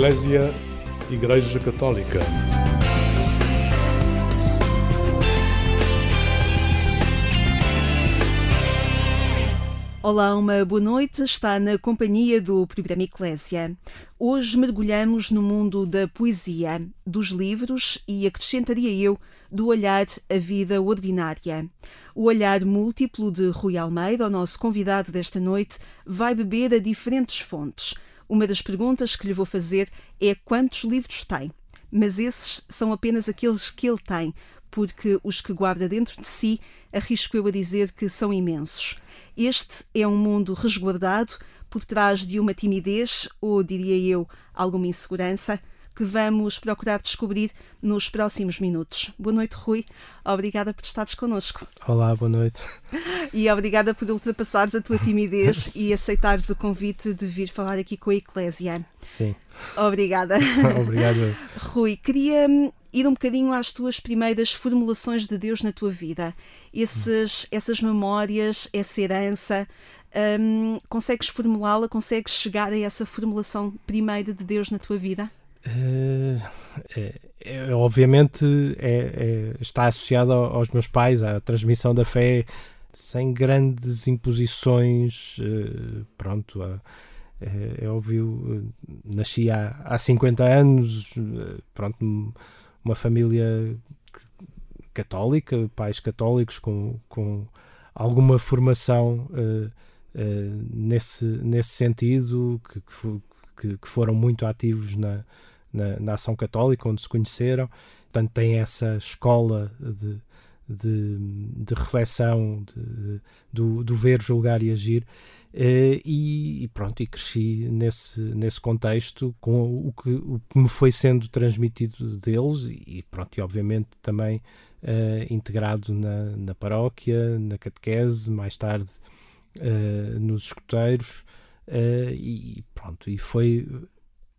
Eclésia Igreja Católica. Olá, uma boa noite. Está na companhia do programa Eclésia. Hoje mergulhamos no mundo da poesia, dos livros e, acrescentaria eu, do olhar à vida ordinária. O olhar múltiplo de Rui Almeida, o nosso convidado desta noite, vai beber a diferentes fontes. Uma das perguntas que lhe vou fazer é quantos livros tem. Mas esses são apenas aqueles que ele tem, porque os que guarda dentro de si, arrisco eu a dizer que são imensos. Este é um mundo resguardado por trás de uma timidez, ou diria eu, alguma insegurança, que vamos procurar descobrir nos próximos minutos. Boa noite, Rui. Obrigada por estares connosco. Olá, boa noite. E obrigada por ultrapassares a tua timidez e aceitares o convite de vir falar aqui com a Eclésia. Sim. Obrigada. Obrigado. Rui, queria hum, ir um bocadinho às tuas primeiras formulações de Deus na tua vida. Esses, essas memórias, essa herança, hum, consegues formulá-la? Consegues chegar a essa formulação primeira de Deus na tua vida? Uh, é, é, obviamente é, está associado aos meus pais, à transmissão da fé, sem grandes imposições. Uh, pronto, é, é, óbvio, nasci há, há 50 anos, pronto, uma família católica, pais católicos com, com alguma formação nesse, nesse sentido, que, que, que, foram muito ativos na, na, na, Ação Católica, onde se conheceram. Portanto, tem essa escola de, de, de reflexão, de, do, do ver, julgar e agir. Uh, e, e, pronto, e cresci nesse, nesse contexto com o que, o que me foi sendo transmitido deles e pronto, e obviamente também uh, integrado na, na paróquia, na catequese, mais tarde uh, nos escuteiros e pronto, e foi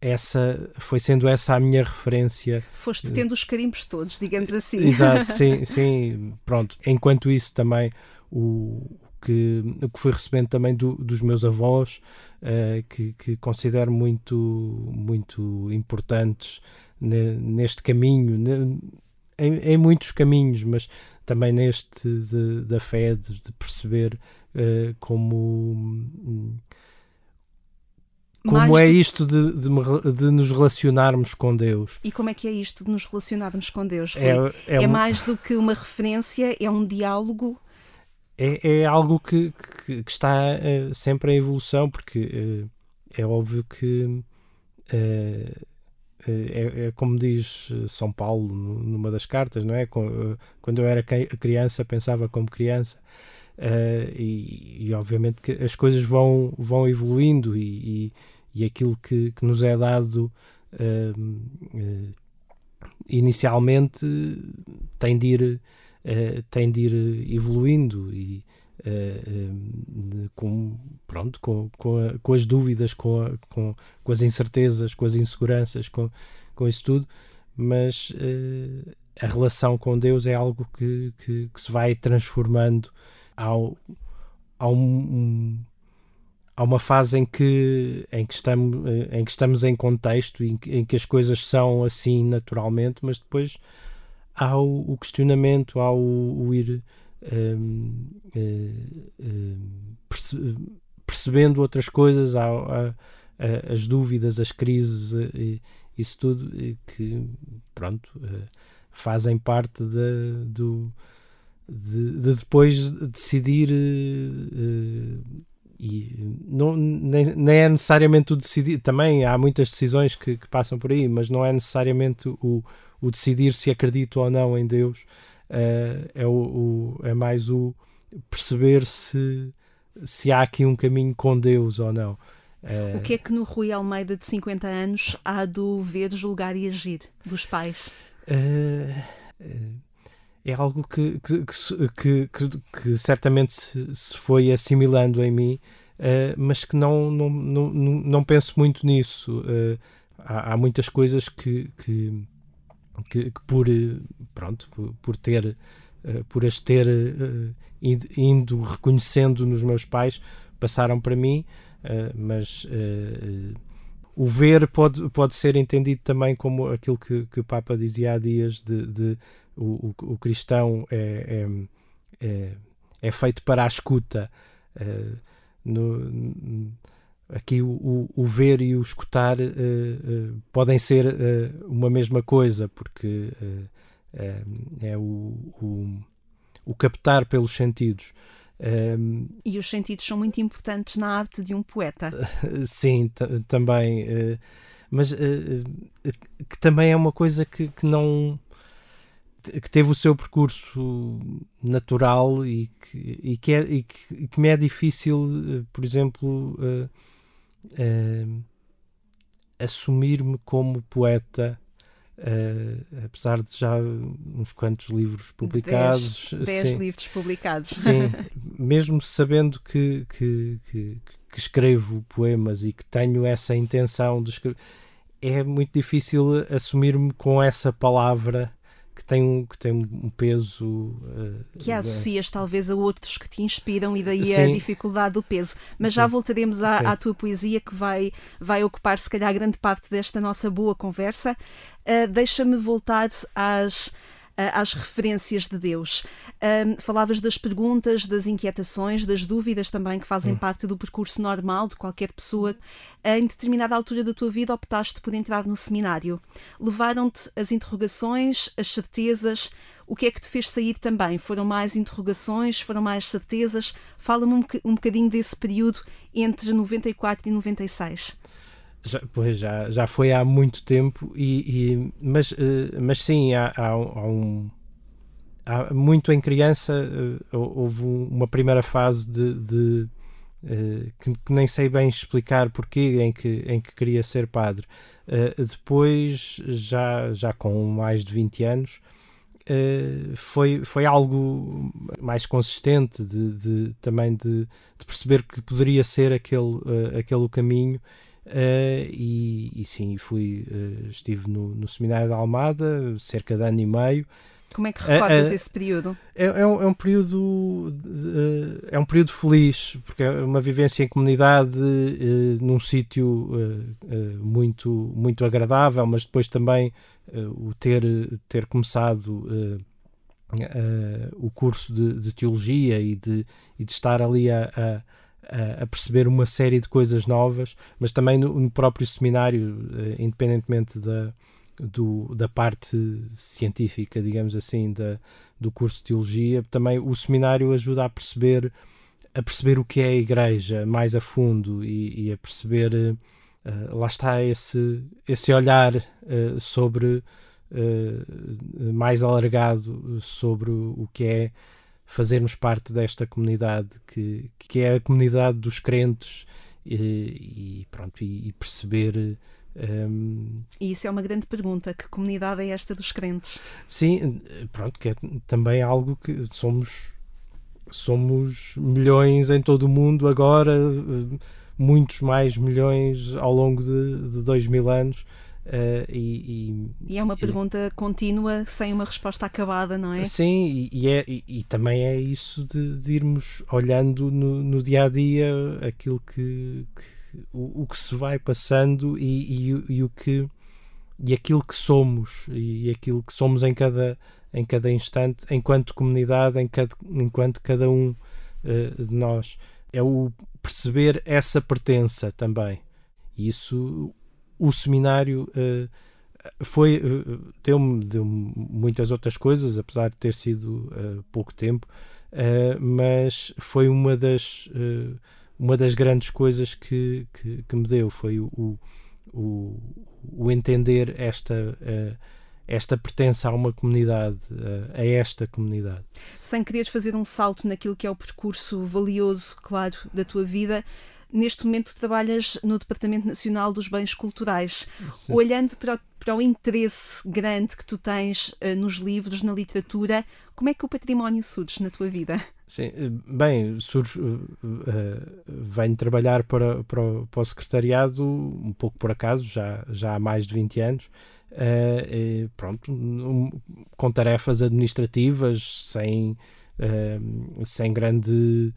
essa foi sendo essa a minha referência. Foste tendo os carimbos todos, digamos assim. Exato, sim, sim, pronto. Enquanto isso também o que, o que fui recebendo também do, dos meus avós, uh, que, que, considero muito, muito importantes ne, neste caminho, ne, em, em, muitos caminhos, mas também neste de, da fé, de, de perceber uh, como como é isto de, de, de, nos relacionarmos com Deus? E como é que é isto de nos relacionarmos com Deus? É, é, é um... mais do que uma referência, é um diálogo? É, é algo que, que, que está uh, sempre em evolução, porque uh, é óbvio que uh, é, é, como diz São Paulo numa das cartas, não é? Quando eu era criança, pensava como criança. E, e, obviamente que as coisas vão, vão evoluindo e, e e aquilo que, que nos é dado uh, uh, inicialmente tem de ir, uh, tem de ir evoluindo e com, pronto, com, com, a, com, as dúvidas, com, a, com, com, as incertezas, com as inseguranças, com, com isso tudo, mas a relação com Deus é algo que, que, que se vai transformando ao, ao um, há uma fase em que, em que, estamos, em que estamos em contexto, em que, em que as coisas são assim naturalmente, mas depois há o, o questionamento, há o, o ir um, uh, um, perce, percebendo outras coisas, há, há, há, as dúvidas, as crises, e, isso tudo que pronto fazem parte de, do, de, de depois decidir uh, e não, nem, nem, é necessariamente o decidir, também há muitas decisões que, que, passam por aí, mas não é necessariamente o, o decidir se acredito ou não em Deus, uh, é, o, o, é mais o perceber se, se há aqui um caminho com Deus ou não. Uh, o que é que no Rui Almeida de 50 anos há do ver, julgar e agir dos pais? Uh, é algo que, que, que, que, que certamente se, foi assimilando em mim, uh, mas que não, não, não, não penso muito nisso. Uh, há, há, muitas coisas que, que, que, por, pronto, por, por ter, uh, por as ter indo, indo, reconhecendo nos meus pais, passaram para mim, mas o ver pode, pode ser entendido também como aquilo que, que o Papa dizia há dias de, de o, o, o, cristão é, é, é, é, feito para a escuta. Uh, no, aqui o, o, ver e o escutar uh, uh, podem ser uh, uma mesma coisa, porque é o, o, o, captar pelos sentidos. Um, e os sentidos são muito importantes na arte de um poeta. Sim, também. Mas que também é uma coisa que, que não. Que teve o seu percurso natural e que, e que, é, e que, que me é difícil, por exemplo, uh, assumir-me como poeta Uh, apesar de já uns quantos livros publicados. Dez, dez livros publicados. Sim, mesmo sabendo que, que, que, que, escrevo poemas e que tenho essa intenção de escrever, é muito difícil assumir-me com essa palavra que tem um, que tem um peso. Uh, que associas uh, talvez a outros que te inspiram e daí sim. a dificuldade do peso. Mas sim. já voltaremos à, à, tua poesia que vai, vai ocupar se calhar grande parte desta nossa boa conversa. Uh, Deixa-me voltar às às referências de Deus. Um, falavas das perguntas, das inquietações, das dúvidas também que fazem hum. parte do percurso normal de qualquer pessoa. Em determinada altura da tua vida optaste por entrar no seminário. Levaram-te as interrogações, as certezas. O que é que te fez sair também? Foram mais interrogações? Foram mais certezas? Fala-me um, um bocadinho desse período entre 94 e 96. Já, pois já, já foi há muito tempo, e, e mas, uh, mas sim, há, há, há, um. Há muito em criança uh, houve uma primeira fase de, de uh, que, nem sei bem explicar porquê em que, em que queria ser padre. depois, já, já com mais de 20 anos, foi, foi algo mais consistente de, de também de, de, perceber que poderia ser aquele, aquele caminho Uh, e, e, sim, fui, uh, estive no, no, Seminário da Almada cerca de ano e meio. Como é que recordas uh, esse período? É, é, um, é um, período de, é um período feliz porque é uma vivência em comunidade num sítio muito muito agradável, mas depois também o ter ter começado o curso de, de, teologia e de, e de estar ali a, a a, perceber uma série de coisas novas, mas também no, no próprio seminário, eh, independentemente da, do, da parte científica, digamos assim, da, do curso de teologia, também o seminário ajuda a perceber a perceber o que é a igreja mais a fundo e, e a perceber uh, lá está esse esse olhar uh, sobre uh, mais alargado sobre o que é fazermos parte desta comunidade que, que é a comunidade dos crentes e, e pronto e, e perceber um... E isso é uma grande pergunta. Que comunidade é esta dos crentes? Sim, pronto, que é também algo que somos somos milhões em todo o mundo agora, muitos mais milhões ao longo de, de dois mil anos. Uh, e, e, e, é uma pergunta contínua, sem uma resposta acabada, não é? Sim, e, é, e também é isso de, de irmos olhando no, no, dia a dia aquilo que, que o, o, que se vai passando e, o que e aquilo que somos e aquilo que somos em cada em cada instante, enquanto comunidade, em cada, enquanto cada um uh, de nós é o perceber essa pertença também. Isso o seminário uh, foi uh, deu-me deu muitas outras coisas, apesar de ter sido uh, pouco tempo, mas foi uma das uma das grandes coisas que, que, que me deu foi o, o, o entender esta esta pertença a uma comunidade, a esta comunidade. Sem quereres fazer um salto naquilo que é o percurso valioso, claro, da tua vida, neste momento trabalhas no Departamento Nacional dos Bens Culturais. Sim. Olhando para o, para o, interesse grande que tu tens uh, nos livros, na literatura, como é que o património surge na tua vida? Sim, eh, bem, surge, uh, venho trabalhar para, para, o, para o secretariado um pouco por acaso, já, já há mais de 20 anos, uh, pronto, um, com tarefas administrativas, sem, sem grande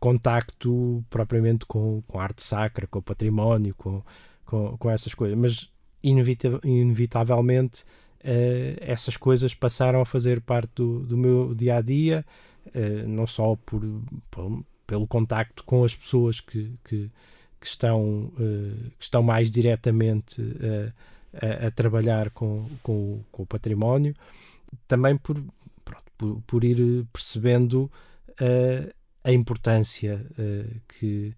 contacto propriamente com, com a arte sacra, com o património, com, com, com essas coisas. Mas inevitavelmente uh, essas coisas passaram a fazer parte do, do meu dia a dia, uh, não só por, por, pelo contacto com as pessoas que, que, que estão, uh, que estão mais diretamente a, a, trabalhar com, com, com, o património, também por, pronto, por, por, ir percebendo a importância que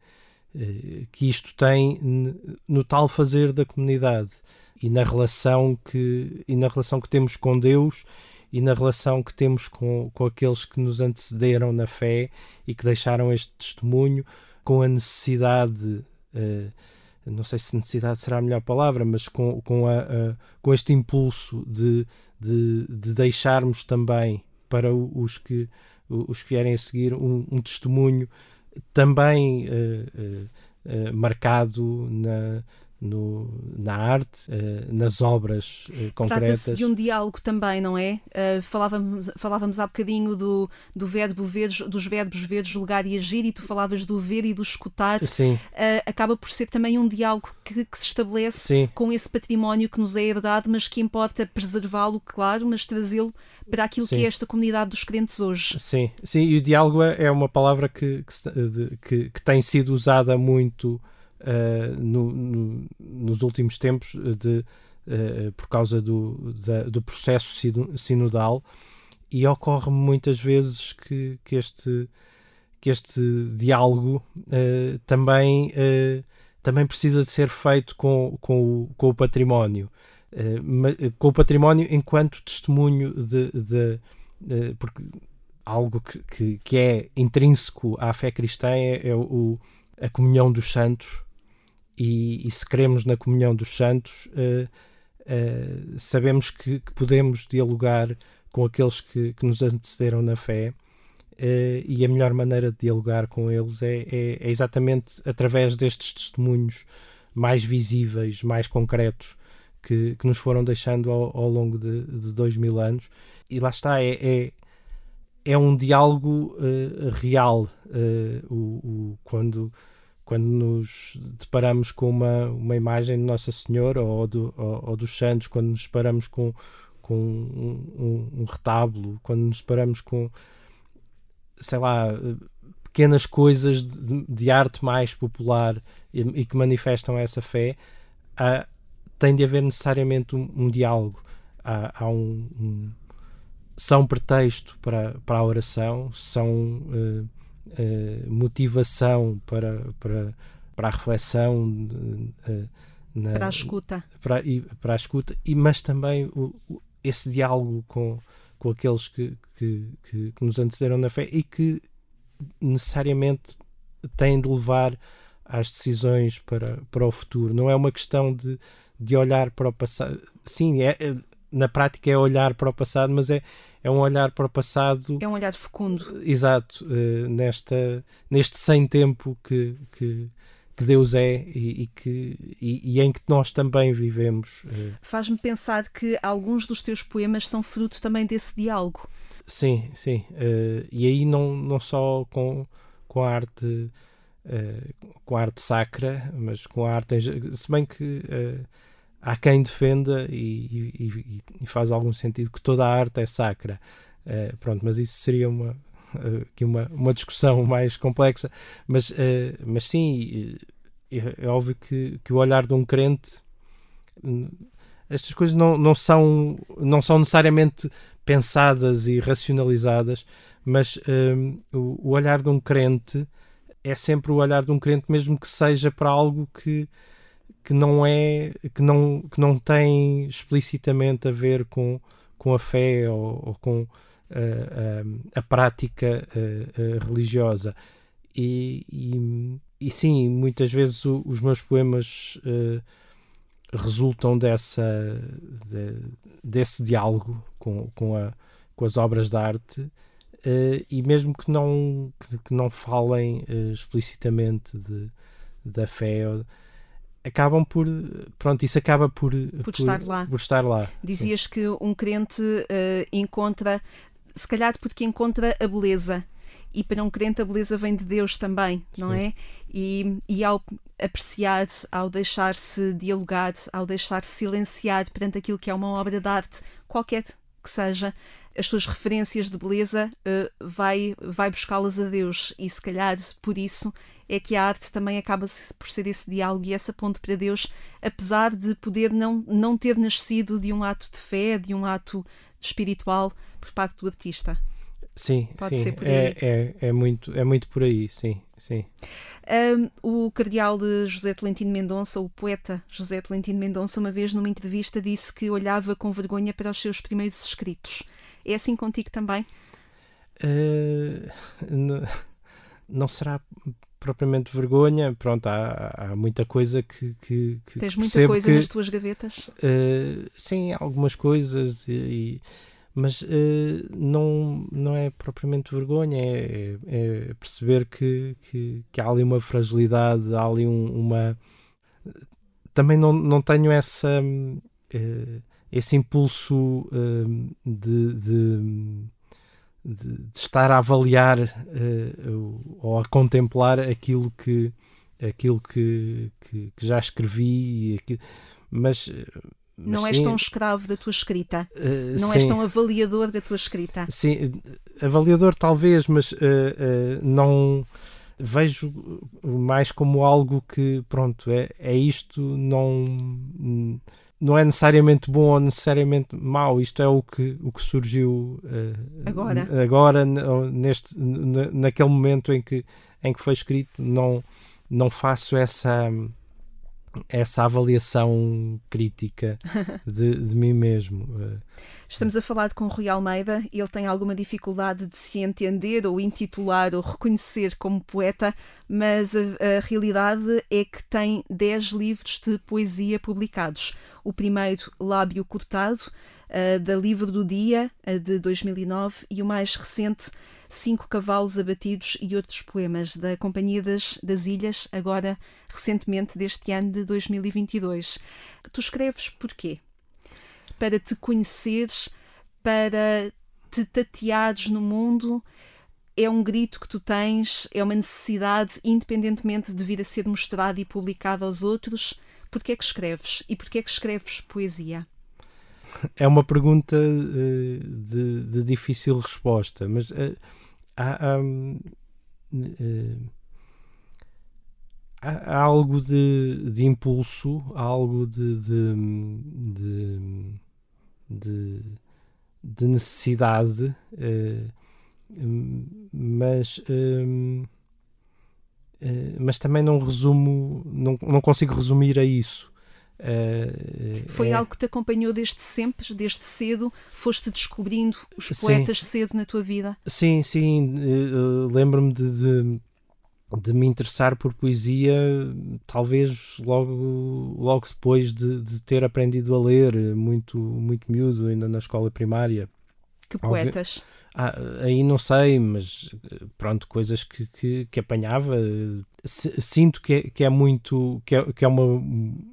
eh, que isto tem no tal fazer da comunidade e na relação que e na relação que temos com Deus e na relação que temos com, com aqueles que nos antecederam na fé e que deixaram este testemunho com a necessidade uh, não sei se necessidade será a melhor palavra mas com, com, a, a, com este impulso de, de, de deixarmos também para os que os que vierem a seguir um, um testemunho também uh, uh, marcado na, no, na arte, uh, nas obras uh, concretas. Trata-se de um diálogo também, não é? Uh, falávamos, falávamos há bocadinho do, do verbo ver, dos verbos ver, julgar e agir, e tu falavas do ver e do escutar. Sim. acaba por ser também um diálogo que, que se estabelece Sim. com esse património que nos é herdado, mas que importa preservá-lo, claro, mas trazê-lo para aquilo Sim. que é esta comunidade dos crentes hoje. Sim, Sim. e o diálogo é, é uma palavra que, que, que, que tem sido usada muito no, no, nos últimos tempos de, uh, por causa do, da, do processo sinodal e ocorre muitas vezes que, que, este, que este diálogo uh, também, também precisa de ser feito com, com, o, com o património. com o património enquanto testemunho de, de, de porque algo que, que, que, é intrínseco à fé cristã é, é o, a comunhão dos santos e, e se cremos na comunhão dos santos, uh, uh, sabemos que, que, podemos dialogar com aqueles que, que nos antecederam na fé. Uh, e a melhor maneira de dialogar com eles é, é, é, exatamente através destes testemunhos mais visíveis, mais concretos que, que nos foram deixando ao, ao longo de, de, dois mil anos. E lá está, é, é, é um diálogo uh, real. Uh, o, o, quando quando nos deparamos com uma, uma imagem de Nossa Senhora ou, do, ou, ou dos santos, quando nos deparamos com, com um, um, um, retábulo, quando nos deparamos com, sei lá, pequenas coisas de, de arte mais popular e, e, que manifestam essa fé, há, tem de haver necessariamente um, um diálogo. Há, há um, são pretexto para, para a oração, são. Uh, uh, motivação para, para, para a reflexão, uh, na, para a escuta, para, e, para a escuta, e, mas também o, o, esse diálogo com, com aqueles que, que, que, que nos antecederam na fé e que necessariamente têm de levar às decisões para, para o futuro. Não é uma questão de, de olhar para o passado. Sim, é, é na prática é olhar para o passado, mas é, é um olhar para o passado. É um olhar fecundo. Exato, uh, nesta, neste sem tempo que, que, que Deus é e, e que, e, e, em que nós também vivemos. Uh. Faz-me pensar que alguns dos teus poemas são fruto também desse diálogo. Sim, sim. Uh, e aí não, não só com, com a arte. com a arte sacra, mas com a arte. Se bem que há quem defenda e, e, e, faz algum sentido que toda a arte é sacra. Uh, pronto, mas isso seria uma, uh, uma, uma discussão mais complexa. Mas, uh, mas sim, é, é, óbvio que, que o olhar de um crente. Estas coisas não, não, são, não são necessariamente pensadas e racionalizadas, mas o, o olhar de um crente é sempre o olhar de um crente, mesmo que seja para algo que, que não é que não que não tem explicitamente a ver com com a fé ou, ou com uh, uh, a prática uh, religiosa. E, e, e, sim muitas vezes o, os meus poemas resultam dessa de, desse diálogo com, com, a, com as obras de arte e mesmo que não que, que não falem explicitamente de, da fé acabam por pronto isso acaba por por, por estar lá por estar lá dizias Sim. que um crente uh, encontra se calhar porque encontra a beleza e para um crente a beleza vem de Deus também, não Sim. é? E, e ao apreciar, ao deixar-se dialogar, ao deixar-se silenciar perante aquilo que é uma obra de arte, qualquer que seja, as suas referências de beleza uh, vai, vai buscá-las a Deus e se calhar por isso é que a arte também acaba por ser esse diálogo e essa ponte para Deus, apesar de poder não, não ter nascido de um ato de fé, de um ato espiritual por parte do artista. Sim, Pode sim, é, é, é, muito, é muito por aí, sim, sim. Um, o cardeal de José Tolentino Mendonça, o poeta José Tolentino Mendonça, uma vez numa entrevista disse que olhava com vergonha para os seus primeiros escritos. É assim contigo também? Uh, não, não será propriamente vergonha, pronto, há, há muita coisa que, que, que Tens muita coisa que, nas tuas gavetas? Uh, sim, algumas coisas, e, mas uh, não, não é propriamente vergonha, é, é perceber que, que, que há ali uma fragilidade, há ali um- uma. Também não, não tenho essa, eh, esse impulso hum, de, de, de- de estar a avaliar o- ou a contemplar aquilo que, aquilo que, que, que já escrevi, mas. eh, mas Não és sim, tão escravo da tua escrita? eh, Não és sim. tão avaliador da tua escrita? Sim, avaliador talvez, mas não vejo mais como algo que, pronto, é, é isto, não, não é necessariamente bom ou necessariamente mau, isto é o que, o que surgiu eh, Agora. agora neste, naquele momento em que, em que foi escrito, não, não faço essa essa avaliação crítica de, de mim mesmo. eh. Estamos a falar com o Rui Almeida. Ele tem alguma dificuldade de se entender ou intitular ou reconhecer como poeta, mas a, a realidade é que tem 10 livros de poesia publicados. O primeiro, Lábio Cortado, eh, da Livro do Dia, eh, de 2009, e o mais recente, Cinco Cavalos Abatidos e Outros Poemas, da Companhia das, das Ilhas, agora recentemente deste ano de 2022. Tu escreves porquê? Para te conheceres, para te tateares no mundo, é um grito que tu tens, é uma necessidade, independentemente de vir a ser mostrado e publicado aos outros. Porquê é que escreves? E porquê é que escreves poesia? É uma pergunta eh, de, de difícil resposta, mas eh, há, hum, eh, há- há algo de, de impulso, há algo de, de, de, de- de necessidade, hum, mas, hum, eh, mas também não resumo, não, não consigo resumir a isso. Eh, Foi é- algo que te acompanhou desde sempre, desde cedo? Foste descobrindo os Sim. poetas cedo na tua vida? Sim, sim, eh, lembro-me de, de, de me interessar por poesia, talvez logo, logo depois de, de ter aprendido a ler, muito, muito miúdo, ainda na escola primária. Que poetas? Ah, aí não sei, mas pronto, coisas que, que, que apanhava. si- Sinto que é, que é muito, que é, que é uma,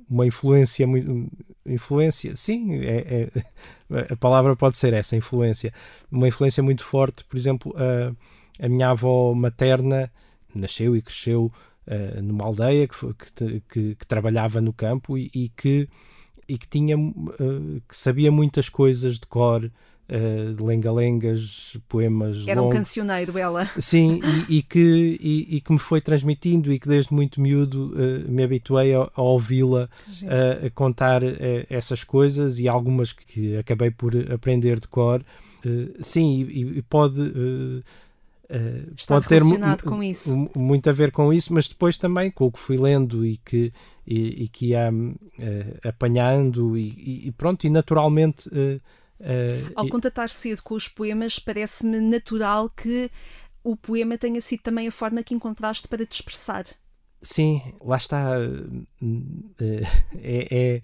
uma influência muito. Influência, sim, é, é- a palavra pode ser essa, influência. Uma influência muito forte, por exemplo, a, a minha avó materna nasceu e cresceu eh, numa aldeia que, que, que- que trabalhava no campo e, e que, e que tinha eh, que sabia muitas coisas de cor, eh, lenga-lengas, poemas Era um longos. cancioneiro, ela. Sim, e, e que, e, e que me foi transmitindo e que desde muito miúdo eh, me habituei a, a ouvi-la a, a contar eh, essas coisas e algumas que acabei por aprender de cor. Sim, e, e pode, Está pode ter muito a ver com isso, mas depois também com o que fui lendo e que, e, e que ia eh, apanhando e, e- pronto, e naturalmente. eh, eh, Ao e- contatar cedo com os poemas, parece-me natural que o poema tenha sido também a forma que encontraste para te expressar. Sim, lá está. eh, É, é,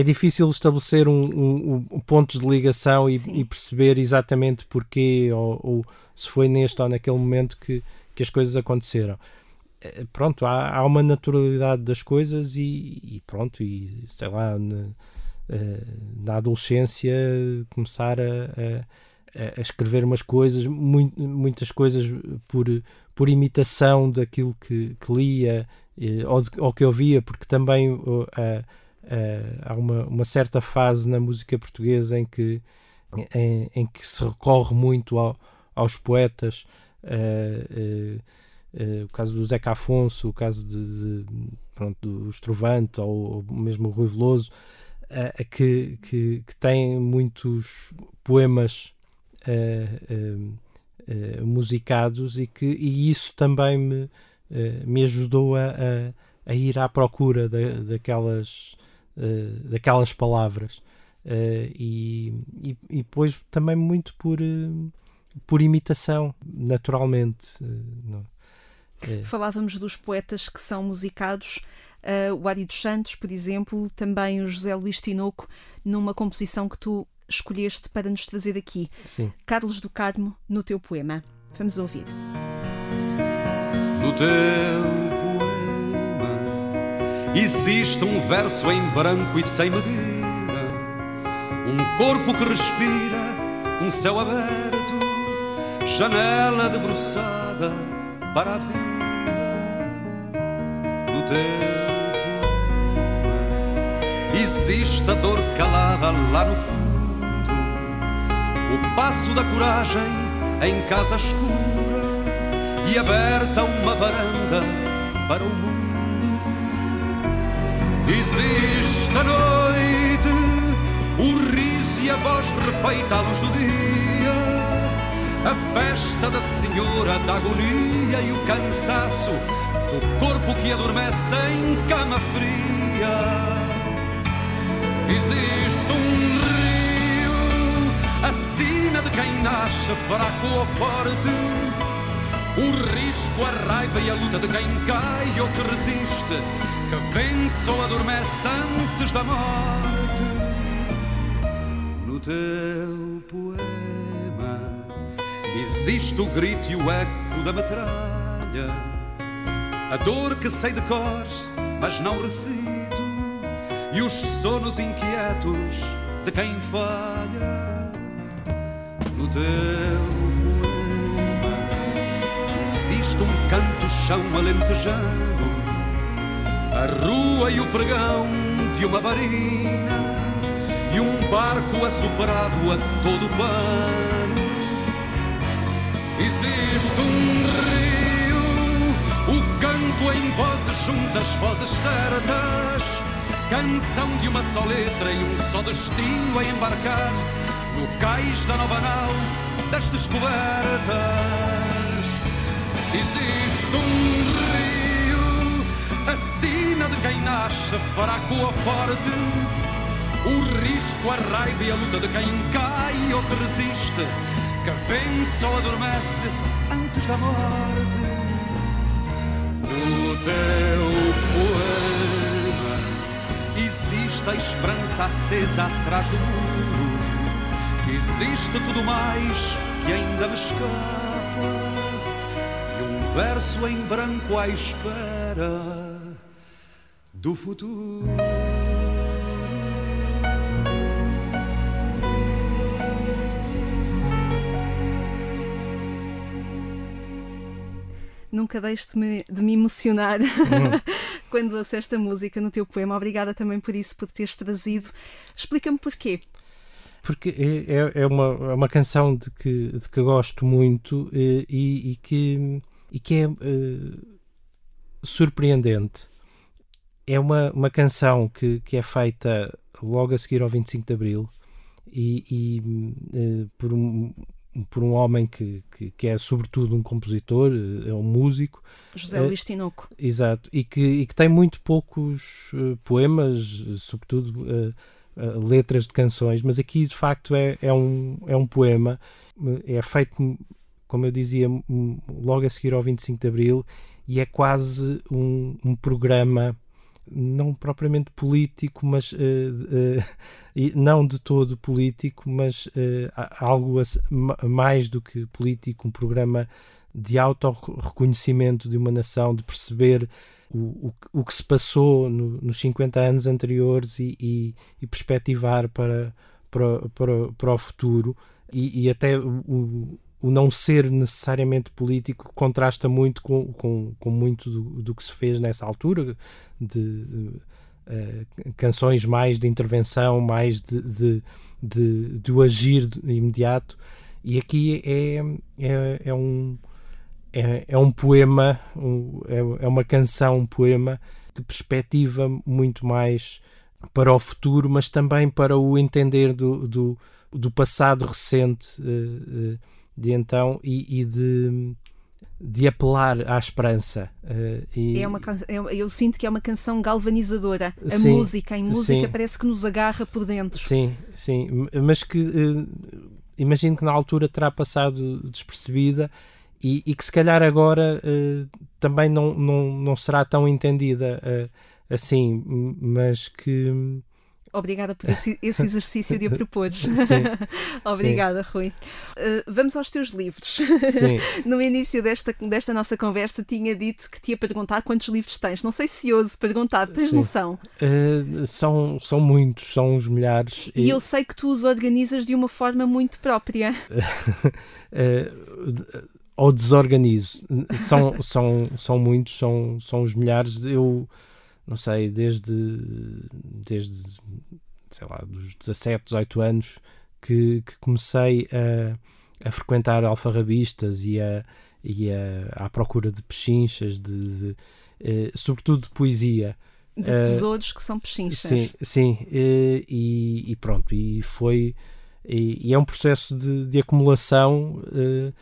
é difícil estabelecer um, um- um pontos de ligação e, e perceber exatamente porquê ou, ou se foi neste ou naquele momento que, que as coisas aconteceram. Eh, Pronto, há, há uma naturalidade das coisas e, e pronto, e sei lá, na, eh, na adolescência começar a, a- a, escrever umas coisas, muito, muitas coisas por, por imitação daquilo que, que lia ou, ou que ouvia, porque também uh, há uma, uma certa fase na música portuguesa em que, em, em que se recorre muito ao, aos poetas. Uh, uh, o caso do Zeca Afonso, o caso de, de pronto, do Estrovante ou, ou mesmo o Rui Veloso, uh, que, que, que tem muitos poemas musicados e que e isso também me, me ajudou a, a, a, ir à procura da, daquelas, daquelas palavras. e, e, e depois também muito por por imitação, naturalmente. Eh, é. Falávamos dos poetas que são musicados. Uh, o Ari dos Santos, por exemplo, também o José Luís Tinoco, numa composição que tu escolheste para nos trazer aqui. Sim. Carlos do Carmo, no teu poema. Vamos ouvir. No teu poema existe um verso em branco e sem medida, um corpo que respira, um céu aberto janela debruçada para a vida no teu. Existe a dor calada lá no fundo, o passo da coragem em casa escura e aberta uma varanda para o mundo. Existe a noite, o riso e a voz refeita à luz do dia a festa da senhora da agonia e o cansaço do corpo que adormece em cama fria. Existe um rio, a sina de quem nasce fraco ou forte. O risco, a raiva e a luta de quem cai ou que resiste, que vence ou adormece antes da morte. No teu poema Existe o grito e o eco da metralha, a dor que sei de cor, mas não recito, e os sonos inquietos de quem falha. No teu poema existe um canto-chão alentejano, a rua e o pregão de uma varina, e um barco assoprado a todo pano Existe um rio, o canto em vozes juntas, vozes certas, canção de uma só letra e um só destino a embarcar no cais da nova nau das descobertas. Existe um rio, a sina de quem nasce fraco ou forte, o risco, a raiva e a luta de quem cai ou que resiste que vence ou adormece antes da morte. No teu existe a esperança acesa atrás do muro. Existe tudo mais que ainda me escapa. E um verso em branco à espera do futuro. nunca deixes de me, de me emocionar uhum. quando ouço esta música no teu poema. Obrigada também por isso, por teres trazido. Explica-me porquê. Porque é, é, é uma, é uma canção de que, de que gosto muito eh, e, e que, e que é uh, surpreendente. É uma, uma canção que, que é feita logo a seguir ao 25 de Abril e, e uh, por um, por um homem que, que, que, é sobretudo um compositor, eh, é um músico. José Luís Tinoco. exato, e que, e que tem muito poucos uh, poemas, sobretudo uh, uh, letras de canções, mas aqui de facto é, é, um, é um poema, é feito, como eu dizia, logo a seguir ao 25 de Abril, e é quase um, um programa não propriamente político, mas uh, uh, não de todo político, mas uh, algo mais do que político, um programa de auto-reconhecimento de uma nação, de perceber o, o, o que se passou no, nos 50 anos anteriores e, e, e perspectivar para, para, para, para o futuro. e, e até o, o, não ser necessariamente político contrasta muito com, com, com muito do, do, que se fez nessa altura, de uh, canções mais de intervenção, mais de, de, de, de agir imediato. E aqui é, é, é um. É, é um poema, um, é, é uma canção, um poema de perspectiva muito mais para o futuro, mas também para o entender do, do, do passado recente uh, uh, de então e, e, de, de apelar à esperança. Uh, e... é uma, eu sinto que é uma canção galvanizadora. A sim, música, em música sim. parece que nos agarra por dentro. Sim, sim, mas que imagino que na altura terá passado despercebida e, e que se calhar agora também não, não, não será tão entendida assim, mas que. Obrigada por esse, esse exercício de a propores. Obrigada, Sim. Rui. Uh, vamos aos teus livros. Sim. no início desta, desta nossa conversa, tinha dito que te ia perguntar quantos livros tens. Não sei se ouso perguntar, tens Sim. noção? Uh, são, são muitos, são uns milhares. E, e, eu sei que tu os organizas de uma forma muito própria. uh, ou desorganizo. São, são, são muitos, são, são os milhares. Eu não sei, desde, desde sei lá, dos 17, 18 anos que, que comecei a, a frequentar alfarrabistas e, a, e a, à procura de pechinchas, de, de eh, sobretudo de poesia. De tesouros uh, que são pechinchas. Sim, sim e, e, pronto, e foi. E, e, é um processo de, de acumulação uh,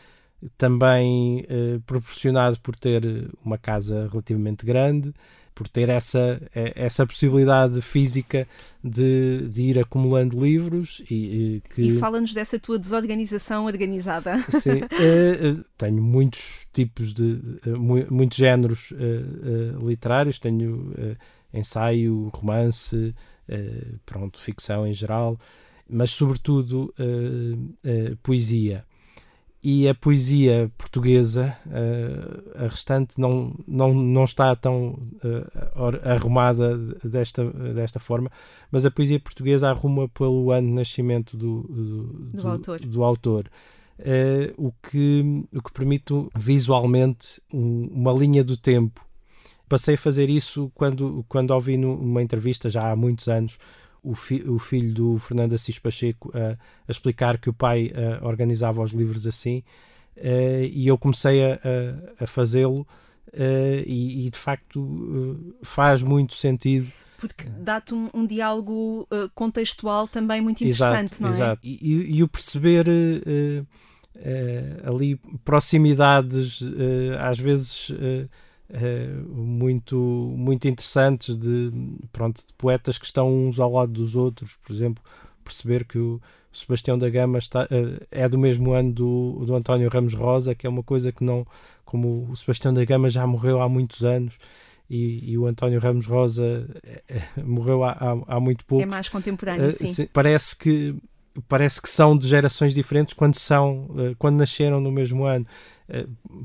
também uh, proporcionado por ter uma casa relativamente grande, por ter essa, eh, essa possibilidade física de, de ir acumulando livros e, e que... E fala-nos dessa tua desorganização organizada. Sim, uh, tenho muitos tipos de, uh, muitos géneros uh, literários, tenho ensaio, romance, pronto, ficção em geral, mas sobretudo poesia e a poesia portuguesa, uh, a restante, não, não, não está tão uh, arrumada desta, desta forma, mas a poesia portuguesa arruma pelo ano de nascimento do, do, do, do autor. Do autor. Uh, o, que, o que permite visualmente um, uma linha do tempo. Passei a fazer isso quando, quando ouvi numa entrevista, já há muitos anos, o, fi, o filho do Fernando Assis Pacheco a, a explicar que o pai organizava os livros assim uh, e eu comecei a, a, fazê-lo uh, e, e, de facto faz muito sentido porque dá-te um, um diálogo contextual também muito interessante, exato, não é? Exato, e, e, o perceber ali proximidades às vezes muito, muito interessantes de, pronto, de poetas que estão uns ao lado dos outros. Por exemplo, perceber que o Sebastião da Gama está, uh, é do mesmo ano do, do António Ramos Rosa, que é uma coisa que não. Como o Sebastião da Gama já morreu há muitos anos. E, e o António Ramos Rosa uh, morreu há, há, há, muito pouco. É mais contemporâneo, sim. Parece que parece que são de gerações diferentes quando são quando nasceram no mesmo ano eh,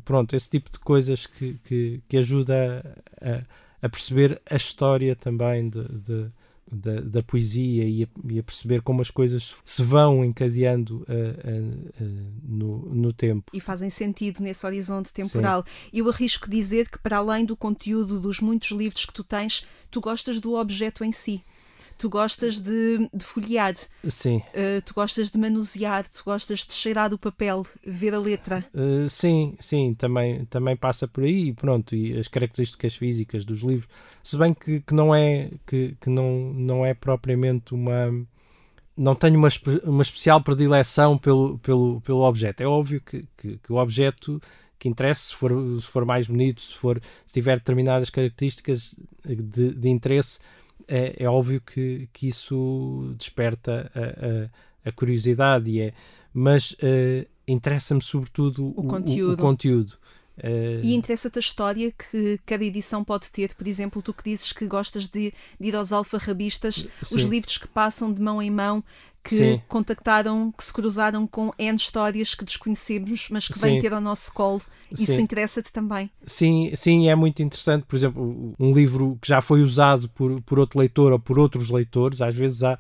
pronto, esse tipo de coisas que, que, que ajuda a, a, perceber a história também de, de da, da, poesia e a, e a, perceber como as coisas se vão encadeando uh, uh, uh, no, no tempo. E fazem sentido nesse horizonte temporal. Sim. Eu arrisco dizer que, para além do conteúdo dos muitos livros que tu tens, tu gostas do objeto em si tu gostas de, de folhear. Sim. Uh, tu gostas de manusear, tu gostas de cheirar o papel, ver a letra. Uh, sim, sim, também, também passa por aí, pronto, e as características físicas dos livros, se bem que, que não é que, que não, não é propriamente uma não tenho uma, uma especial predileção pelo, pelo, pelo objeto. É óbvio que, que, que o objeto que interessa, se for, se for mais bonito, se, for, se tiver determinadas características de, de interesse, é, é óbvio que, que isso desperta a, a, a curiosidade, e é, mas uh, interessa-me sobretudo o, o conteúdo. O, o conteúdo. Uh... E interessa-te a história que cada edição pode ter. Por exemplo, tu que dizes que gostas de, de ir aos alfarrabistas, Sim. os livros que passam de mão em mão, que Sim. contactaram, que se cruzaram com N histórias que desconhecemos, mas que vêm ter ao nosso colo. Isso interessa-te também? Sim, sim, é muito interessante. Por exemplo, um livro que já foi usado por, por outro leitor ou por outros leitores, às vezes há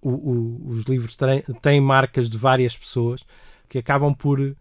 o, o, os livros têm, têm marcas de várias pessoas que acabam por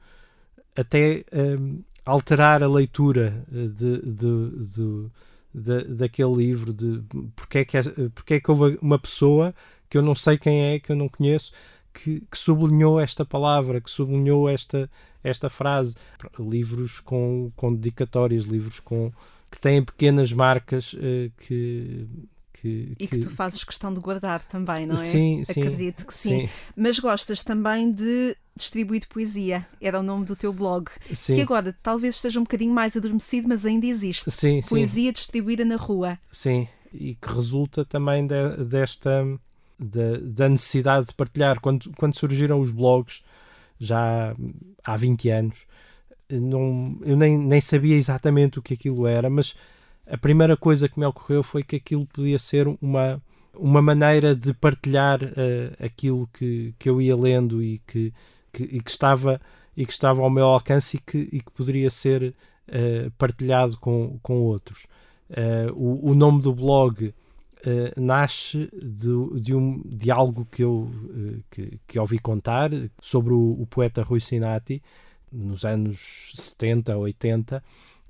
até um, alterar a leitura de, de, de, de, daquele livro, de porque é, que, porque é que houve uma pessoa que eu não sei quem é, que eu não conheço, que, que sublinhou esta palavra, que sublinhou esta, esta frase. Livros com, com dedicatórias, livros com, que têm pequenas marcas uh, que, que, e que, tu fazes questão de guardar também, não é? Sim, sim. Acredito que sim. sim. Mas gostas também de distribuir poesia, era o nome do teu blog, sim. que agora talvez esteja um bocadinho mais adormecido, mas ainda existe. Sim, poesia distribuída na rua. Sim, e que resulta também de, desta da, da, necessidade de partilhar. Quando, quando surgiram os blogs, já há 20 anos, não, eu nem, nem sabia exatamente o que aquilo era, mas a primeira coisa que me ocorreu foi que aquilo podia ser uma, uma maneira de partilhar uh, aquilo que, que eu ia lendo e que, que, e que, estava, e que estava ao meu alcance e que, e que poderia ser uh, partilhado com, com outros. Uh, o, o, nome do blog nasce de, de, um, de algo que eu que, que ouvi contar sobre o, o poeta Rui Sinati nos anos 70, 80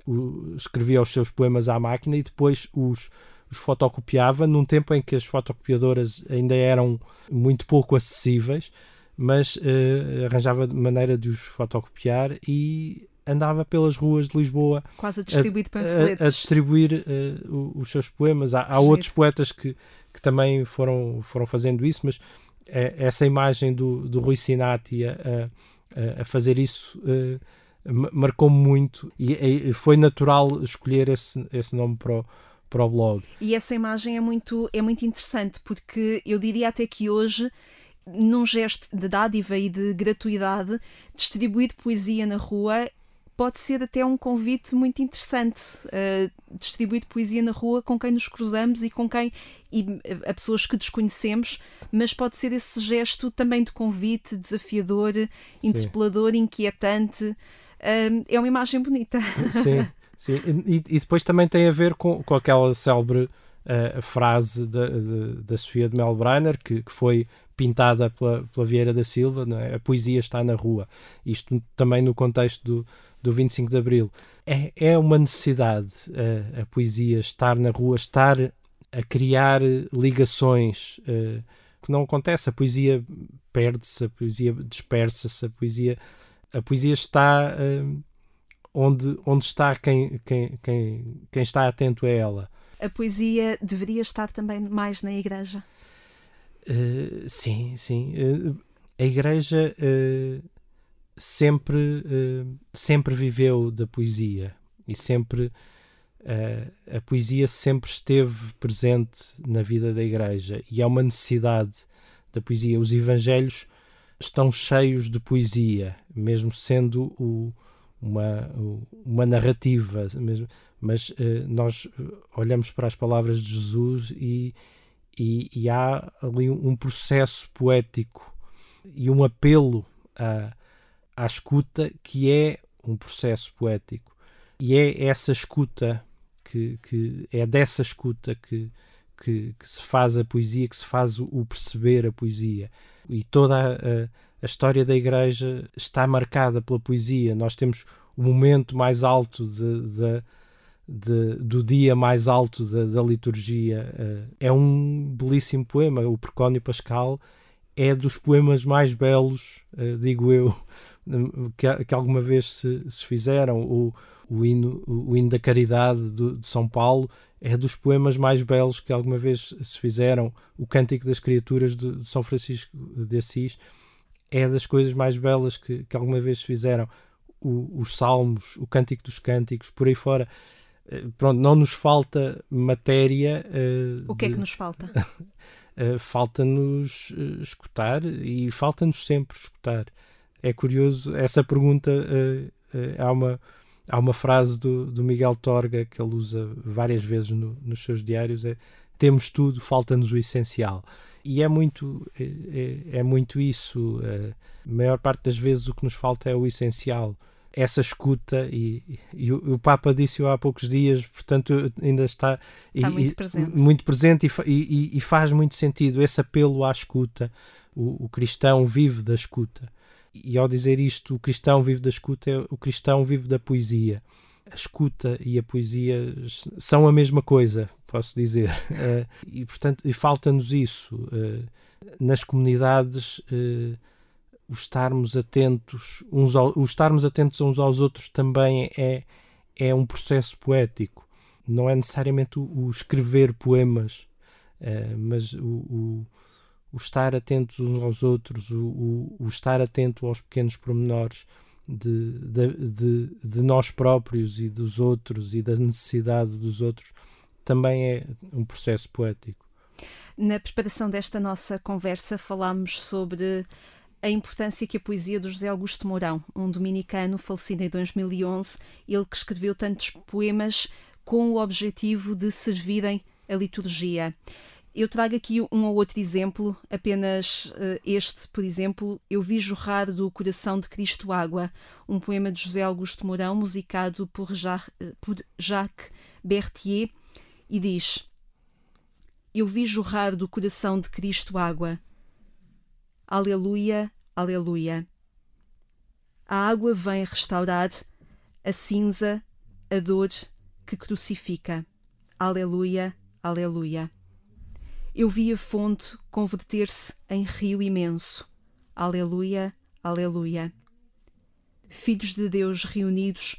o, escrevia os seus poemas à máquina e depois os, os fotocopiava num tempo em que as fotocopiadoras ainda eram muito pouco acessíveis, mas uh, arranjava maneira de os fotocopiar e andava pelas ruas de Lisboa quase a distribuir a, a, a distribuir uh, os seus poemas. Há, há outros poetas que, que também foram, foram fazendo isso, mas é, essa imagem do, do Rui Sinati a, a, a fazer isso uh, marcou-me muito e, e, foi natural escolher esse, esse nome para o, para o blog. E essa imagem é muito, é muito interessante porque eu diria até que hoje num gesto de dádiva e de gratuidade, distribuir poesia na rua pode ser até um convite muito interessante. Uh, distribuir poesia na rua com quem nos cruzamos e com quem. e a pessoas que desconhecemos, mas pode ser esse gesto também de convite, desafiador, interpelador, inquietante é uma imagem bonita. Sim, sim. E, e, depois também tem a ver com, com aquela célebre uh, frase da, de, da Sofia de Melbrenner, que, que foi pintada pela, pela Vieira da Silva, é? a poesia está na rua. Isto também no contexto do, do 25 de Abril. É, é uma necessidade uh, a poesia estar na rua, estar a criar ligações uh, que não acontece. A poesia perde-se, a poesia dispersa-se, a poesia a poesia está uh, onde, onde está quem, quem, quem, quem está atento a ela. A poesia deveria estar também mais na igreja? Uh, sim, sim. A igreja sempre, sempre viveu da poesia e sempre a poesia sempre esteve presente na vida da igreja e é uma necessidade da poesia. Os evangelhos estão cheios de poesia, mesmo sendo o, uma, uma narrativa, mesmo, mas uh, nós olhamos para as palavras de Jesus e, e, e há ali um processo poético e um apelo à, à escuta que é um processo poético. E é essa escuta que, que é dessa escuta que, que, que, se faz a poesia, que se faz o perceber a poesia e toda a, a, história da Igreja está marcada pela poesia. Nós temos o momento mais alto de, de, de, do dia mais alto da, da liturgia. Uh, é um belíssimo poema. O Precónio Pascal é dos poemas mais belos, uh, digo eu, que, que, alguma vez se, se fizeram. O, o, hino, o hino da Caridade de, de São Paulo é dos poemas mais belos que alguma vez se fizeram. O Cântico das Criaturas de, São Francisco de Assis é das coisas mais belas que, que alguma vez se fizeram. O, os Salmos, o Cântico dos Cânticos, por aí fora. Eh, pronto, não nos falta matéria. Uh, o que de... é que nos falta? uh, falta-nos uh, escutar e falta-nos sempre escutar. É curioso, essa pergunta há uma há uma frase do, do Miguel Torga que ele usa várias vezes no, nos seus diários: é temos tudo, falta-nos o essencial. E é muito, é, é, muito isso. A maior parte das vezes o que nos falta é o essencial. essa escuta e, e o, o, Papa disse-o há poucos dias, portanto ainda está, está e, muito presente, muito presente e, e, faz muito sentido esse apelo à escuta. O, o, cristão vive da escuta. E ao dizer isto, o cristão vive da escuta, o cristão vive da poesia. A escuta e a poesia são a mesma coisa, posso dizer. Uh, e portanto, falta-nos isso. Uh, nas comunidades uh, o estarmos atentos uns ao, o estarmos atentos uns aos outros também é é um processo poético não é necessariamente o, o escrever poemas mas o, o, o, estar atentos uns aos outros o, o, estar atento aos pequenos pormenores de, de, de, de nós próprios e dos outros e da necessidade dos outros também é um processo poético na preparação desta nossa conversa falámos sobre a importância que a poesia do José Augusto Mourão, um dominicano falecido em 2011, ele que escreveu tantos poemas com o objetivo de servirem a liturgia. Eu trago aqui um ou outro exemplo, apenas uh, este, por exemplo, Eu vi jorrar do coração de Cristo água, um poema de José Augusto Mourão, musicado por, ja uh, por Jacques Berthier, e diz: Eu vi jorrar do coração de Cristo água. Aleluia, aleluia. A água vem restaurar a cinza, a dor que crucifica. Aleluia, aleluia. Eu vi a fonte converter-se em rio imenso. Aleluia, aleluia. Filhos de Deus reunidos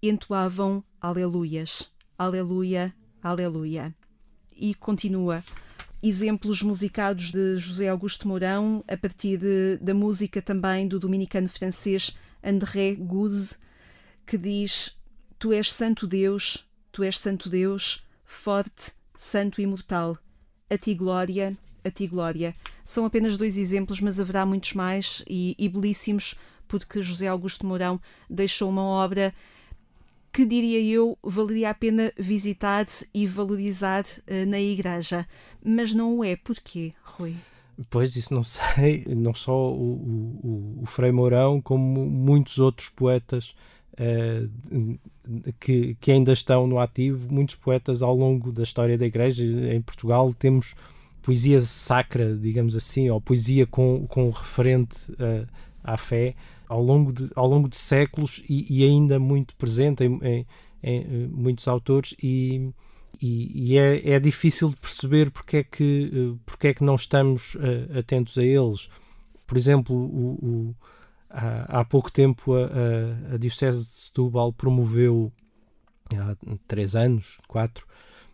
entoavam aleluias. Aleluia, aleluia. E continua exemplos musicados de José Augusto Mourão, a partir de, da música também do dominicano francês André Gouze, que diz: Tu és santo Deus, tu és santo Deus, forte, santo e imortal. A ti glória, a ti glória. São apenas dois exemplos, mas haverá muitos mais e, e belíssimos, porque José Augusto Mourão deixou uma obra que diria eu valeria a pena visitar e valorizar uh, na igreja. Mas não o é. Porquê, Rui? Pois, isso não sei. Não só o, o, o Frei Mourão, como muitos outros poetas que, que ainda estão no ativo, muitos poetas ao longo da história da Igreja. Em Portugal temos poesia sacra, digamos assim, ou poesia com, com referente uh, à fé ao longo de, ao longo de séculos e, e ainda muito presente em, em, em eh, muitos autores e, e, e é, é, difícil de perceber porque é que, eh, porque é que não estamos uh, atentos a eles. Por exemplo, o, o, há, há, pouco tempo a, a, a, Diocese de Setúbal promoveu, há três anos, quatro,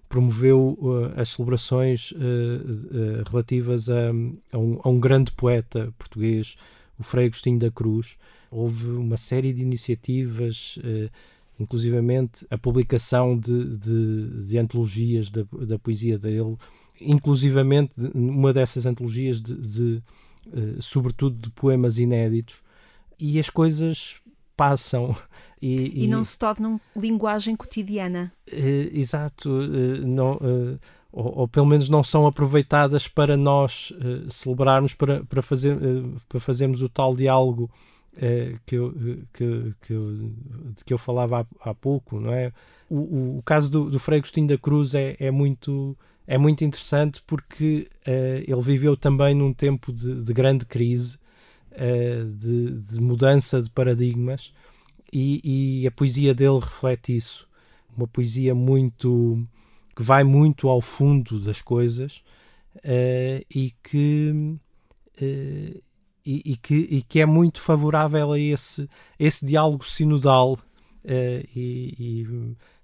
promoveu uh, as celebrações uh, relativas a, a, um, a um grande poeta português, o Frei Agostinho da Cruz. Houve uma série de iniciativas, eh, inclusivamente a publicação de, de, de antologias da, da, poesia dele, inclusivamente uma dessas antologias de, de eh, sobretudo de poemas inéditos, e as coisas passam. E, e não se tornam linguagem cotidiana. Uh, exato. Uh, não, uh, ou, ou, pelo menos não são aproveitadas para nós uh, celebrarmos, para, para, fazer, uh, para fazermos o tal diálogo uh, que, eu, que, que, eu, de que eu falava há, há pouco, não é? O, o, o caso do, do Frei Agostinho da Cruz é, é, muito, é muito interessante porque ele viveu também num tempo de, de grande crise, de, de, mudança de paradigmas, e, e a poesia dele reflete isso. Uma poesia muito que vai muito ao fundo das coisas uh, e, que, uh, e, e, que, e que é muito favorável a esse, esse diálogo sinodal uh, e,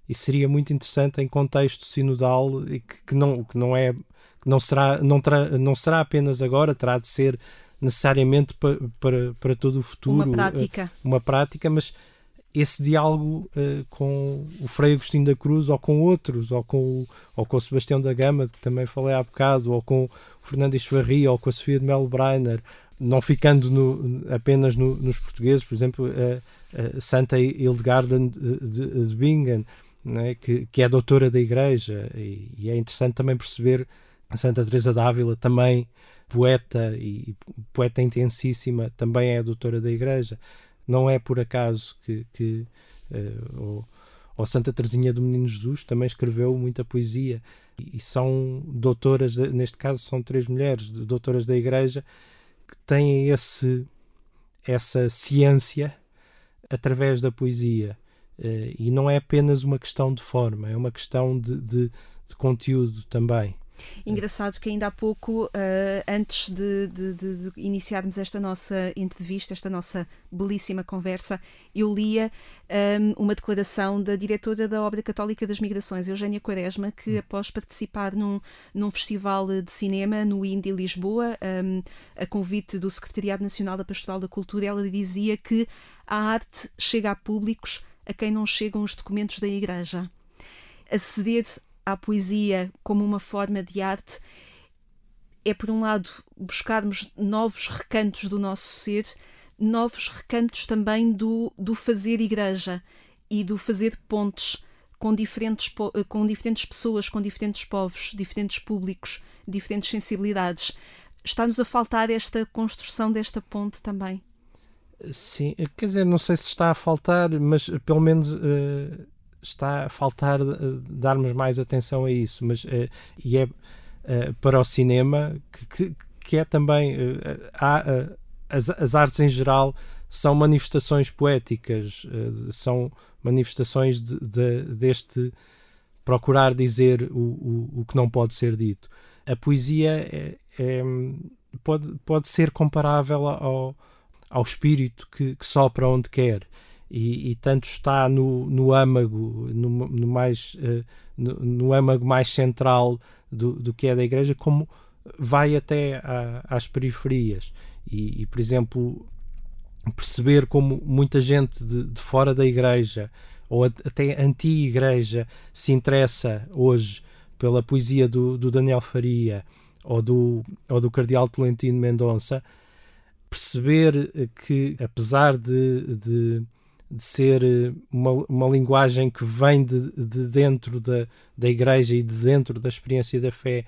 e, seria muito interessante em contexto sinodal e que, que, não, que não é não será, não, não será apenas agora, terá de ser necessariamente para, para, para todo o futuro uma prática, uma prática mas esse diálogo uh, com o Frei Agostinho da Cruz ou com outros, ou com, o, ou com o Sebastião da Gama, que também falei há bocado, ou com o Fernando Esfarria, ou com a Sofia de Melo Breiner, não ficando no, apenas no, nos portugueses, por exemplo, a, a Santa Hildegarda de, de, de Bingen, né, que, que é doutora da Igreja, e, e, é interessante também perceber a Santa Teresa d'Ávila também poeta e poeta intensíssima, também é doutora da Igreja. não é por acaso que, que uh, ou, ou Santa Teresinha do Menino Jesus também escreveu muita poesia e, e são doutoras, de, neste caso são três mulheres, doutoras da Igreja, que têm esse, essa ciência através da poesia. Uh, e não é apenas uma questão de forma, é uma questão de, de, de conteúdo também. Engraçado que ainda há pouco, uh, antes de, de, de, iniciarmos esta nossa entrevista, esta nossa belíssima conversa, eu lia um, uma declaração da diretora da Obra Católica das Migrações, Eugénia Quaresma, que hum. após participar num, num festival de cinema no Indy Lisboa, um, a convite do Secretariado Nacional da Pastoral da Cultura, ela dizia que a arte chega a públicos a quem não chegam os documentos da Igreja. Aceder à poesia como uma forma de arte é, por um lado, buscarmos novos recantos do nosso ser, novos recantos também do, do fazer igreja e do fazer pontes com diferentes, com diferentes pessoas, com diferentes povos, diferentes públicos, diferentes sensibilidades. Está-nos a faltar esta construção desta ponte também? Sim, quer dizer, não sei se está a faltar, mas pelo menos uh, está a faltar uh, darmos mais atenção a isso. Mas, uh, e é para o cinema que, que, que é também. há, as, as artes em geral são manifestações poéticas, são manifestações de, de, deste procurar dizer o, o, o, que não pode ser dito. A poesia é, é, pode, pode ser comparável ao ao espírito que, que sopra onde quer. E, e, tanto está no, no âmago, no, no mais, uh, no, no, âmago mais central do, do que é da igreja, como vai até a, às periferias. E, e, por exemplo, perceber como muita gente de, de fora da igreja, ou até anti-igreja, se interessa hoje pela poesia do, do Daniel Faria ou do, ou do Cardeal Tolentino Mendonça, perceber eh, que, apesar de, de, de ser eh, uma, uma, linguagem que vem de, de, dentro da, da Igreja e de dentro da experiência da fé,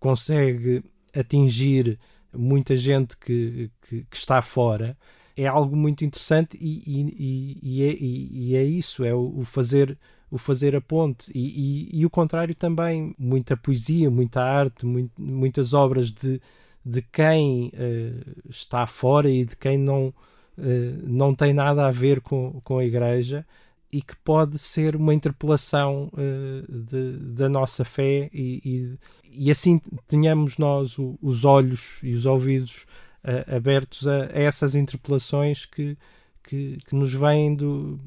consegue atingir muita gente que, que, que está fora, é algo muito interessante e, e, e, é, e é, isso, é o, o, fazer o fazer a ponte. E, o contrário também, muita poesia, muita arte, muito, muitas obras de de quem uh, está fora e de quem não, não tem nada a ver com, com a Igreja e que pode ser uma interpelação uh, de, da nossa fé e, e, e, assim tenhamos nós o, os olhos e os ouvidos abertos a, a, essas interpelações que, que, que, nos vêm do,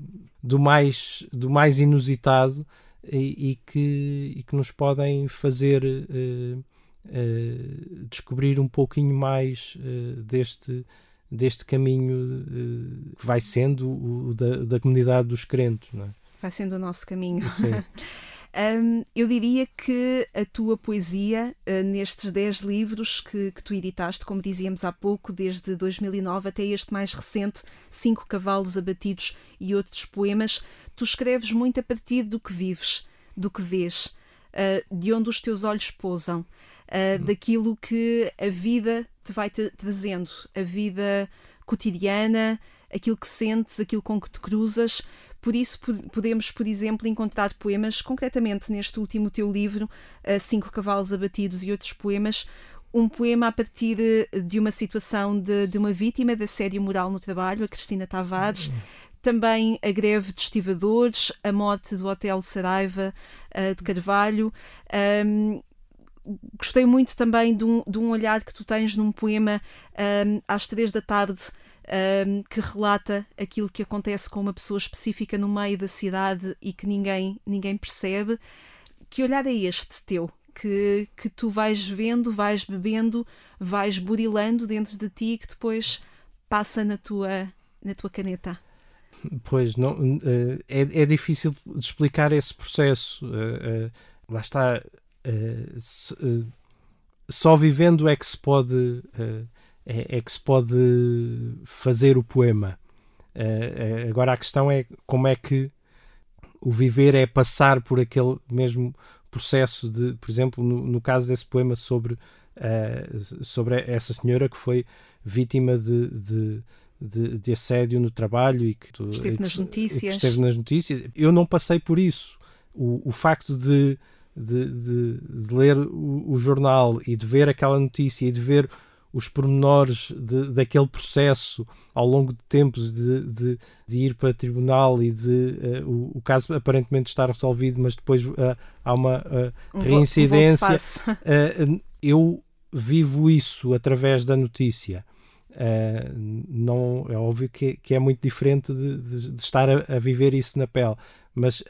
do, mais, do mais inusitado e, e que, e que nos podem fazer uh, descobrir um pouquinho mais uh, deste, deste caminho uh, que vai sendo o, o da, da, comunidade dos crentes. Não é? Vai sendo o nosso caminho. Um, eu diria que a tua poesia, uh, nestes 10 livros que, que, tu editaste, como dizíamos há pouco, desde 2009 até este mais recente, Cinco Cavalos Abatidos e outros poemas, tu escreves muito a partir do que vives, do que vês, uh, de onde os teus olhos pousam uh, daquilo que a vida te vai -te trazendo, a vida cotidiana, aquilo que sentes, aquilo com que te cruzas. Por isso podemos, por exemplo, encontrar poemas, concretamente neste último teu livro, Cinco Cavalos Abatidos e outros poemas, um poema a partir de uma situação de, de uma vítima de assédio moral no trabalho, a Cristina Tavares, também a greve de estivadores, a morte do Hotel Saraiva uh, de Carvalho. Um, gostei muito também de um, de um olhar que tu tens num poema um, às três da tarde um, que relata aquilo que acontece com uma pessoa específica no meio da cidade e que ninguém, ninguém percebe. Que olhar é este teu? Que, que tu vais vendo, vais bebendo, vais burilando dentro de ti e que depois passa na tua, na tua caneta? Pois, não, eh, é, é difícil de explicar esse processo. Eh, eh, lá está, uh, só vivendo é que se pode uh, é, é, que se pode fazer o poema. agora a questão é como é que o viver é passar por aquele mesmo processo de, por exemplo, no, no caso desse poema sobre, sobre essa senhora que foi vítima de, de, de, de, assédio no trabalho e que esteve que, nas notícias. Esteve nas notícias. Eu não passei por isso. O, o facto de, de, de, de ler o, o, jornal e de ver aquela notícia e de ver os pormenores de, daquele processo ao longo de tempos de, de, de ir para tribunal e de uh, o, o, caso aparentemente estar resolvido, mas depois uh, há uma uh, reincidência. Um eu vivo isso através da notícia. não é óbvio que, que, é muito diferente de, de estar a, a, viver isso na pele, mas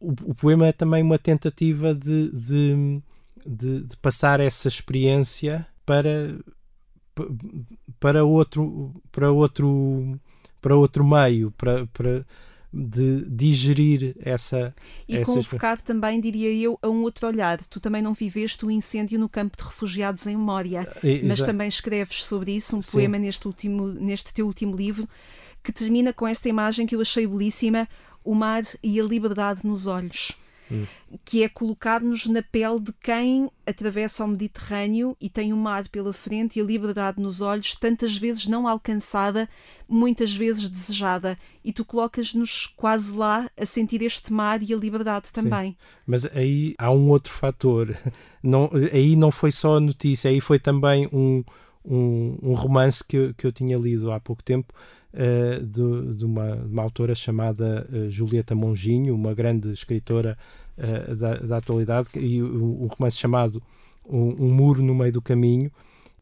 o, o, poema é também uma tentativa de, de de, de passar essa experiência para para outro para outro para outro meio para, para de digerir essa e essa... convocar também diria eu a um outro olhar tu também não viveste o incêndio no campo de refugiados em memória é, mas também escreves sobre isso um Sim. poema neste último neste teu último livro que termina com esta imagem que eu achei belíssima o mar e a liberdade nos olhos que é colocar-nos na pele de quem atravessa o Mediterrâneo e tem o mar pela frente e a liberdade nos olhos, tantas vezes não alcançada, muitas vezes desejada. E tu colocas-nos quase lá a sentir este mar e a liberdade também. Sim. Mas aí há um outro fator. Não, aí não foi só a notícia, aí foi também um, um, um romance que eu, que eu tinha lido há pouco tempo. Uh, de, de, uma, de, uma, autora chamada uh, Julieta Monginho, uma grande escritora uh, da, da, atualidade, e um, um romance chamado um, um, Muro no Meio do Caminho.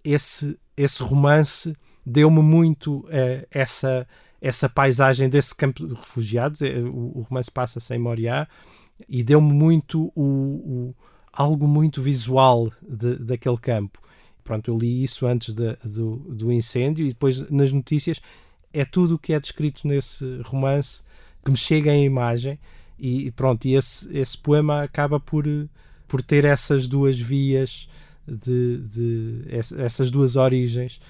Esse, esse romance deu-me muito essa, essa paisagem desse campo de refugiados. O, o romance passa-se Moriá e deu-me muito o, o, algo muito visual de, daquele campo. Pronto, eu li isso antes de, do, do incêndio e depois nas notícias é tudo o que é descrito nesse romance que me chega em imagem e pronto, e esse, esse poema acaba por, por ter essas duas vias de, de essas duas origens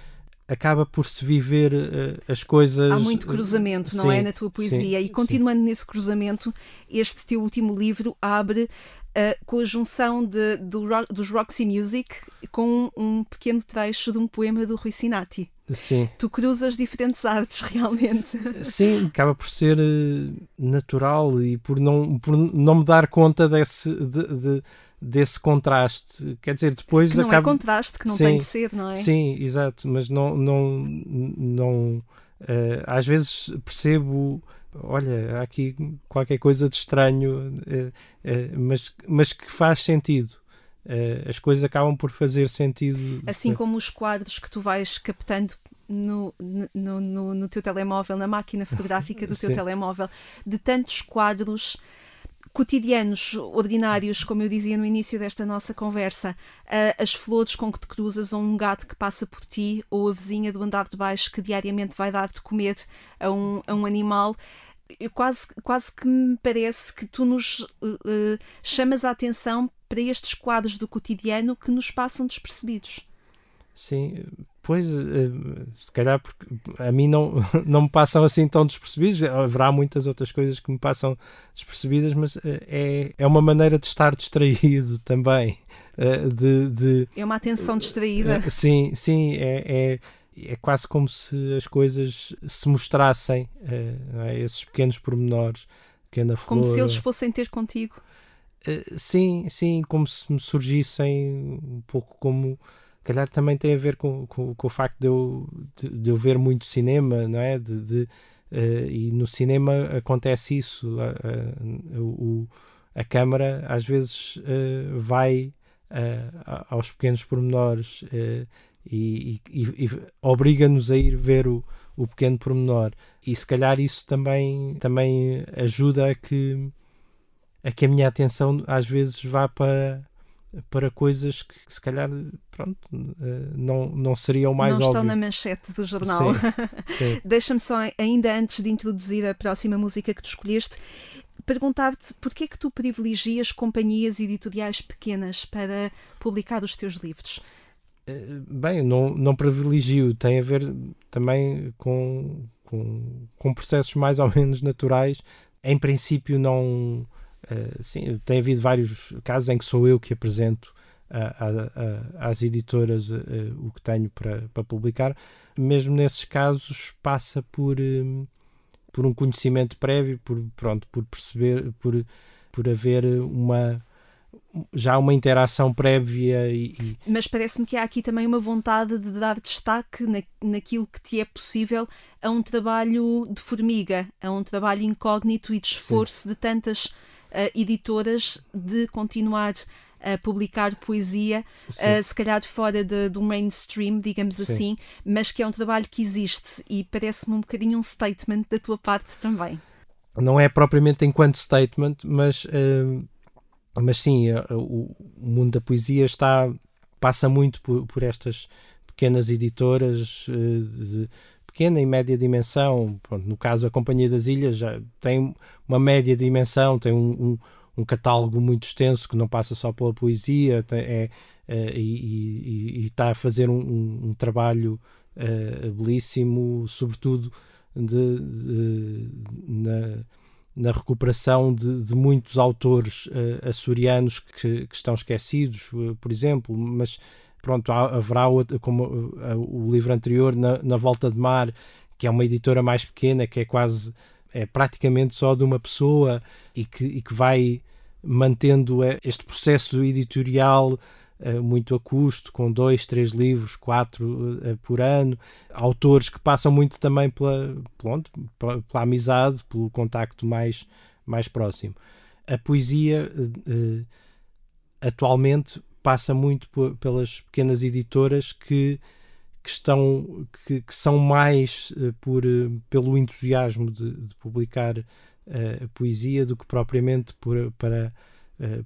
acaba por se viver uh, as coisas. Há muito cruzamento, não é? Na tua poesia. Sim, e continuando sim. nesse cruzamento, este teu último livro abre uh, com a junção de, do, dos Roxy Music com um pequeno trecho de um poema do Rui Sinati. Sim. Tu cruzas diferentes artes, realmente. Sim, acaba por ser uh, natural e por não, por não me dar conta desse, de, de, desse contraste. Quer dizer, depois que não acaba... é contraste, que não sim, tem de ser, não é? Sim, exato, mas não. não, não uh, às vezes percebo olha, há aqui qualquer coisa de estranho, uh, uh, mas, mas que faz sentido. Uh, as coisas acabam por fazer sentido. Assim como os quadros que tu vais captando no, no, no, no teu telemóvel, na máquina fotográfica do teu Sim. telemóvel, de tantos quadros cotidianos, ordinários, como eu dizia no início desta nossa conversa, as flores com que te cruzas, ou um gato que passa por ti, ou a vizinha do andar de baixo que diariamente vai dar de comer a um, a um animal eu quase, quase que me parece que tu nos uh, chamas a atenção para estes quadros do cotidiano que nos passam despercebidos. Sim, pois, uh, se calhar porque a mim não, não me passam assim tão despercebidos. Haverá muitas outras coisas que me passam despercebidas, mas é, é uma maneira de estar distraído também. De, de, é uma atenção distraída. sim, sim, é, é é quase como se as coisas se mostrassem, é, esses pequenos pormenores, pequena flor. Como se eles fossem ter contigo. Uh, sim, sim, como se me surgissem um pouco como. Calhar também tem a ver com, com, com o facto de eu, de, de, eu ver muito cinema, não é? De, de uh, e no cinema acontece isso. A, a, o, a câmara às vezes uh, vai aos pequenos pormenores e, e, e obriga-nos a ir ver o, o pequeno pormenor. E se calhar isso também, também ajuda a que, a que a minha atenção às vezes vá para, para coisas que, se calhar pronto, eh, não, não seriam mais não óbvio. estão na manchete do jornal. Deixa-me só, ainda antes de introduzir a próxima música que tu escolheste, perguntar-te porquê é que tu privilegias companhias editoriais pequenas para publicar os teus livros? Eh, bem, não, não privilegio, tem a ver também com, com, com processos mais ou menos naturais. Em princípio, não. Uh, sim, tem havido vários casos em que sou eu que apresento às editoras o que tenho para, para publicar. Mesmo nesses casos, passa por, um, por um conhecimento prévio, por, pronto, por perceber, por, por haver uma já uma interação prévia e, mas parece-me que há aqui também uma vontade de dar destaque na, naquilo que te é possível a um trabalho de formiga, a um trabalho incógnito e de esforço Sim. de tantas uh, editoras de continuar a publicar poesia, uh, se calhar fora de, do mainstream, digamos Sim. assim, mas que é um trabalho que existe e parece-me um bocadinho um statement da tua parte também. Não é propriamente enquanto statement, mas uh, mas sim, o, mundo da poesia está passa muito por, por estas pequenas editoras eh, de pequena e média dimensão. Pronto, no caso, a Companhia das Ilhas já tem uma média dimensão, tem um, um, um catálogo muito extenso que não passa só pela poesia tem, é, é, e, e, está a fazer um, um trabalho é, belíssimo, sobretudo de, de, na na recuperação de, de muitos autores uh, açorianos que, que, estão esquecidos, uh, por exemplo, mas pronto, há, haverá outro, como uh, o livro anterior, na, na, Volta de Mar, que é uma editora mais pequena, que é quase, é praticamente só de uma pessoa e que, e que vai mantendo este processo editorial muito a custo, com dois, três livros, quatro uh, por ano. Autores que passam muito também pela, pronto, pela, amizade, pelo contacto mais, mais próximo. A poesia uh, atualmente passa muito pelas pequenas editoras que, que estão que, que são mais por pelo entusiasmo de, de publicar poesia do que propriamente por, para eh,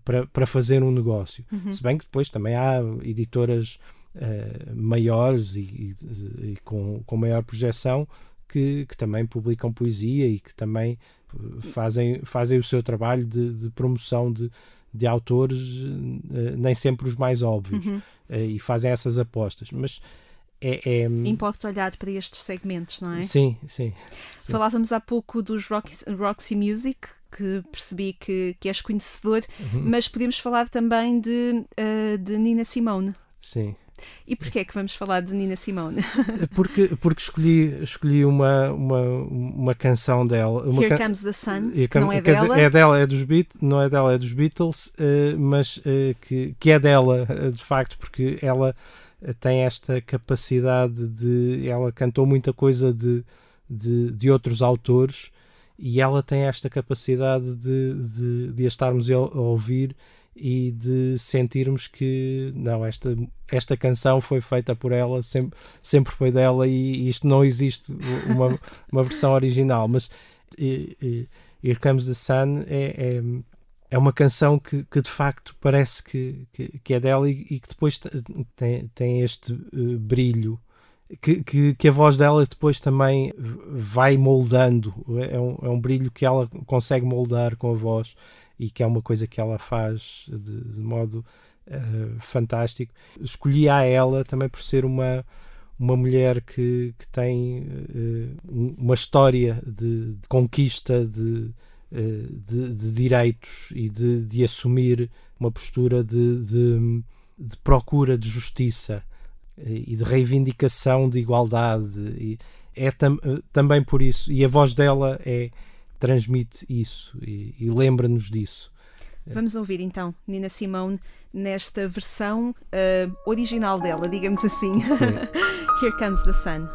para, para fazer um negócio. Uhum. Se bem que depois também há editoras uh, maiores e, e, e, com, com maior projeção que, que também publicam poesia e que também eh, fazem, fazem o seu trabalho de, de promoção de, de autores, uh, nem sempre os mais óbvios, uhum. uh, e fazem essas apostas. Mas é, é... Importa olhar para estes segmentos, não é? Sim, sim. sim. Falávamos há pouco dos Roxy, Roxy Music, que percebi que, que és conhecedor, uhum. mas podemos falar também de, uh, de Nina Simone. Sim. E porquê é que vamos falar de Nina Simone? Porque, porque escolhi, escolhi uma, uma, uma canção dela. Uma Here can... Comes the Sun, não é dela. Dizer, é dela, é dos Beatles, não é dela, é dos Beatles, uh, mas uh, que, que é dela, de facto, porque ela tem esta capacidade de. Ela cantou muita coisa de, de, de outros autores e ela tem esta capacidade de, de, de a estarmos a ouvir e de sentirmos que não, esta, esta canção foi feita por ela, sempre, sempre foi dela e, isto não existe uma, uma versão original, mas e, e, Here Comes the Sun é, é, é, uma canção que, que de facto parece que, que, que é dela e, e, que depois tem, tem este uh, brilho que, que, que, a voz dela depois também vai moldando, é um, é um brilho que ela consegue moldar com a voz e que é uma coisa que ela faz de, de modo uh, fantástico. Escolhi a ela também por ser uma, uma mulher que, que tem uh, uma história de, de conquista de, uh, de, de, direitos e de, de assumir uma postura de, de procura de justiça e de reivindicação de igualdade. E é tam, também por isso, e a voz dela é transmite isso e, e lembra-nos disso. Vamos ouvir então Nina Simone nesta versão uh, original dela, digamos assim. Here comes the sun.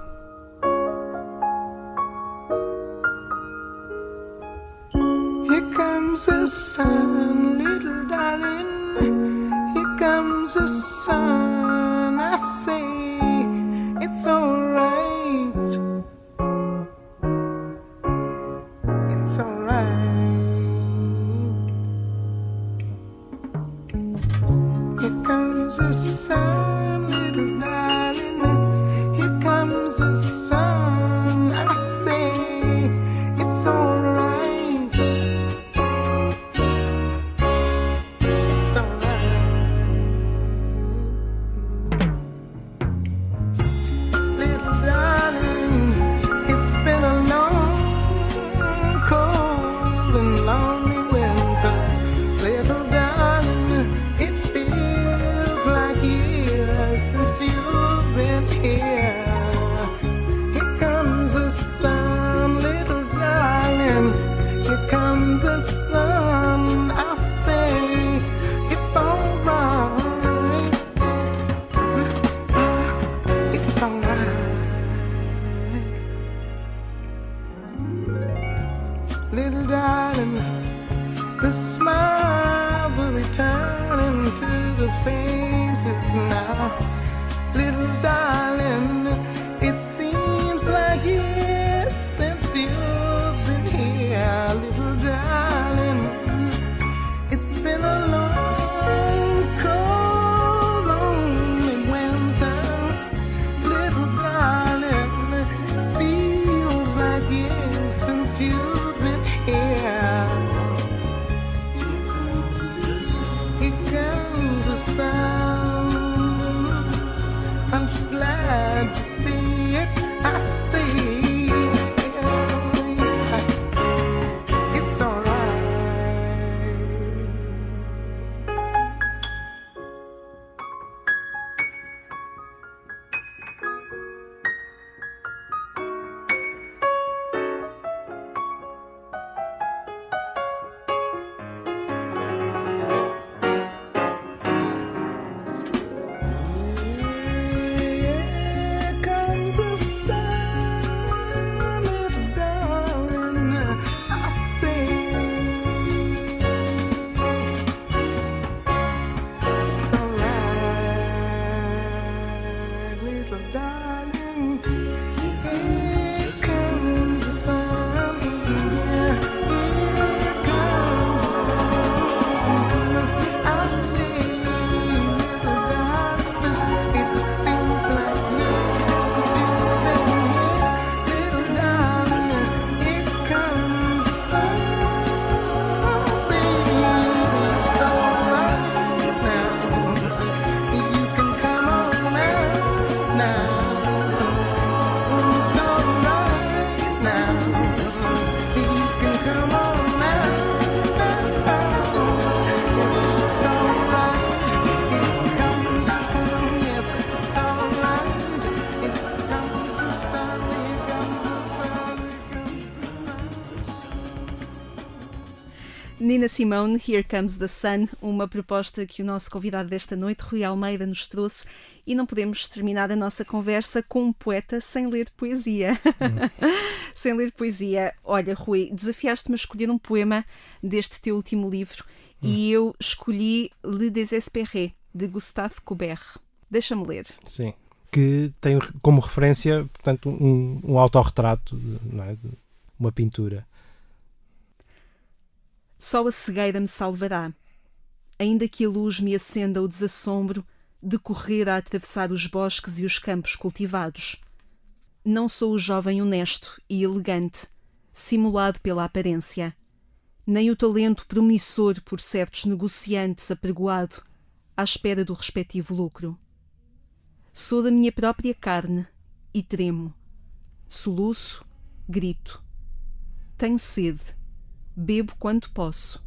Here comes the sun, little darling. Here comes the sun. It's alright. It's alright. Here comes the sun, Nina Simone, Here Comes the Sun, uma proposta que o nosso convidado desta noite, Rui Almeida, nos trouxe. E não podemos terminar a nossa conversa com um poeta sem ler poesia. sem ler poesia. Olha, Rui, desafiaste-me a escolher um poema deste teu último livro e eu escolhi Le Désespéré, de Gustave Courbet. Deixa-me ler. Sim. Que tem como referência, portanto, um, um autorretrato, não é? Uma pintura. Só a cegueira me salvará. Ainda que a luz me acenda o desassombro de correr a atravessar os bosques e os campos cultivados. Não sou o jovem honesto e elegante, simulado pela aparência, nem o talento promissor por certos negociantes apregoado à espera do respectivo lucro. Sou da minha própria carne e tremo. Soluço, grito. Tenho sede bebo quanto posso.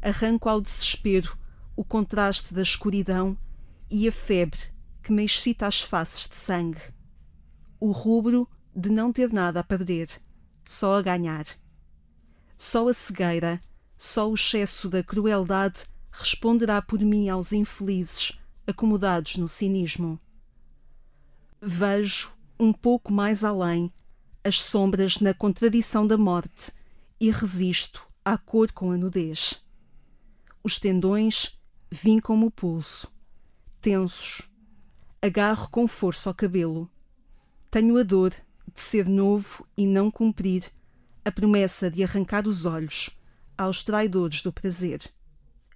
Arranco ao desespero o contraste da escuridão e a febre que me excita as faces de sangue. O rubro de não ter nada a perder, só a ganhar. Só a cegueira, só o excesso da crueldade responderá por mim aos infelizes acomodados no cinismo. Vejo, um pouco mais além, as sombras na contradição da morte e resisto à cor com a nudez. Os tendões vincam-me o pulso, tensos. Agarro com força ao cabelo. Tenho a dor de ser novo e não cumprir a promessa de arrancar os olhos aos traidores do prazer,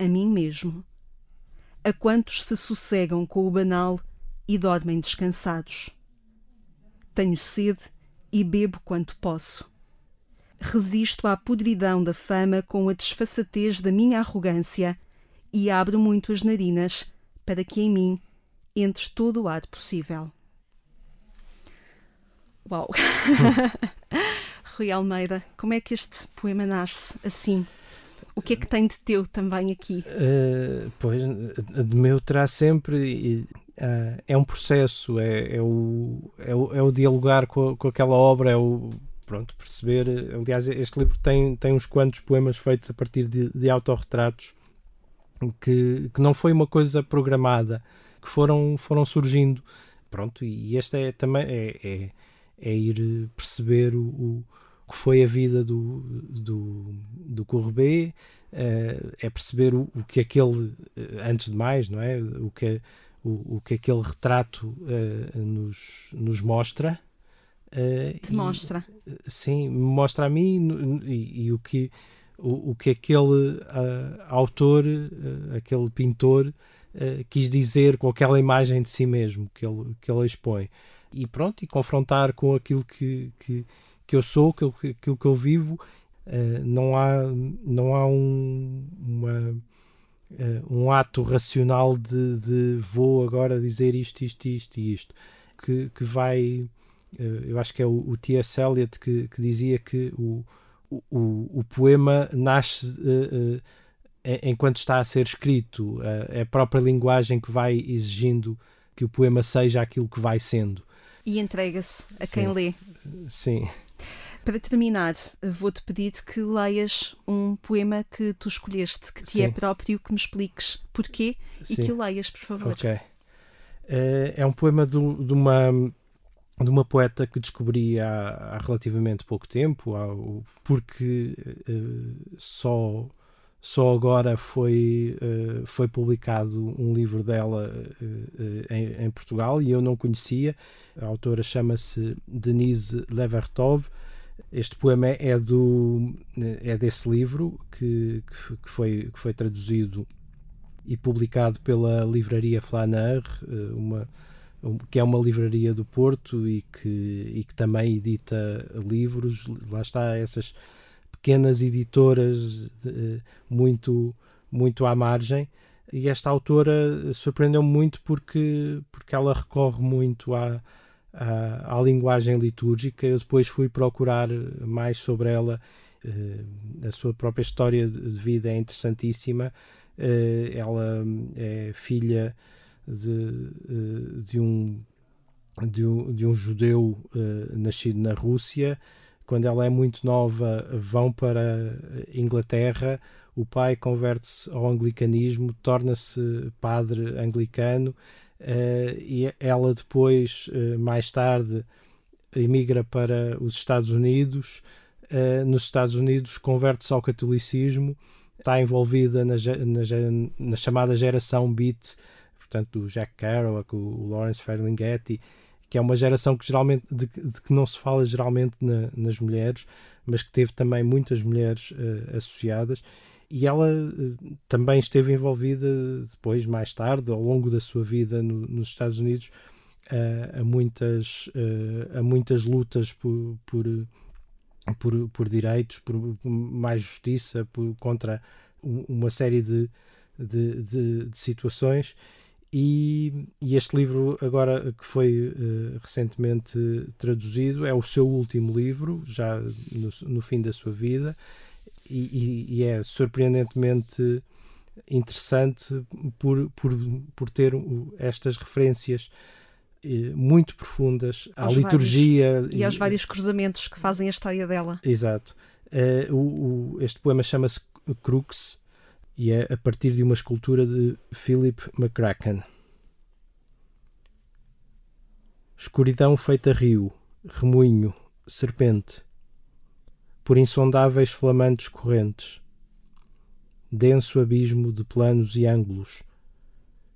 a mim mesmo. A quantos se sossegam com o banal e dormem descansados. Tenho sede e bebo quanto posso resisto à podridão da fama com a desfaçatez da minha arrogância e abro muito as narinas para que em mim entre todo o ar possível. Uau! Rui Almeida, como é que este poema nasce assim? O que é que tem de teu também aqui? Uh, pois, de meu terá sempre. Uh, é um processo, é, é, o, é, o, é o dialogar com, com aquela obra, é o pronto, perceber. Aliás, este livro tem, tem uns quantos poemas feitos a partir de, de autorretratos que, que não foi uma coisa programada, que foram, foram surgindo. Pronto, e este é também é, é, é ir perceber o, o, que foi a vida do, do, do Courbet, eh, é perceber o, o que aquele, eh, antes de mais, não é? O que, o, o que aquele retrato eh, nos, nos mostra. Eh, Te e- mostra. sim, me mostra a mim e, e o que o, o que aquele ah, autor, ah, aquele pintor quis dizer com aquela imagem de si mesmo que ele, que ele expõe. E pronto, e confrontar com aquilo que, que, que eu sou, aquilo, que- aquilo que eu vivo, não há, não há um, uma, um ato racional de, de vou agora dizer isto, isto, isto e isto, que, que vai eh, eu acho que é o, o T.S. Eliot que, que dizia que o, o, o- poema nasce eh, eh, en- enquanto está a ser escrito, eh, é a própria linguagem que vai exigindo que o poema seja aquilo que vai sendo. E entrega-se a quem Sim. lê. Sim, Para terminar, vou-te pedir que leias um poema que tu escolheste, que te é Sim. próprio, que me expliques porquê e sim. que o leias, por favor. Ok. Eh, é um poema do- de, uma, de uma poeta que descobri há, há relativamente pouco tempo, há porque eh, só, só agora foi, eh, foi publicado um livro dela eh, em, em Portugal e eu não conhecia. A autora chama-se Denise Levertov. Este poema é, do, é desse livro que, que, foi, que foi traduzido e publicado pela livraria Flaner, eh, uma, um- que é uma livraria do Porto e que, e que também edita livros. Lá está essas pequenas editoras eh, muito, muito à margem. E esta autora surpreendeu-me muito porque, porque ela recorre muito à, à, à linguagem litúrgica. Eu depois fui procurar mais sobre ela. eh, a sua própria história de de vida é interessantíssima. Eh, ela é filha de, eh, de, um, de, um, de um judeu eh, nascido na Rússia. Quando ela é muito nova, vão para a Inglaterra. O pai converte-se ao anglicanismo, torna-se padre anglicano eh, e ela depois, eh, mais tarde, emigra para os Estados Unidos. Nos Estados Unidos, converte-se ao catolicismo está envolvida na, na na chamada geração Beat, portanto, do Jack Kerouac, o, Lawrence Ferlinghetti, que é uma geração que geralmente de, de que não se fala geralmente na- nas mulheres, mas que teve também muitas mulheres eh, associadas. E ela eh, também esteve envolvida depois, mais tarde, ao longo da sua vida no- nos Estados Unidos, a, muitas, eh, a muitas lutas por, por, por, por direitos, por mais justiça, por, contra um- uma série de, de, de- de situações. E, e este livro, agora que foi eh, recentemente traduzido, é o seu último livro, já no, no fim da sua vida, e, e- e é surpreendentemente interessante por, por, por ter estas referências eh, muito profundas à Aos liturgia E aos vários cruzamentos que fazem a história dela. Exato. Eh, o, o- este poema chama-se Crux e é a partir de uma escultura de Philip McCracken. Escuridão feita rio, remoinho, serpente, por insondáveis flamantes correntes, denso abismo de planos e ângulos,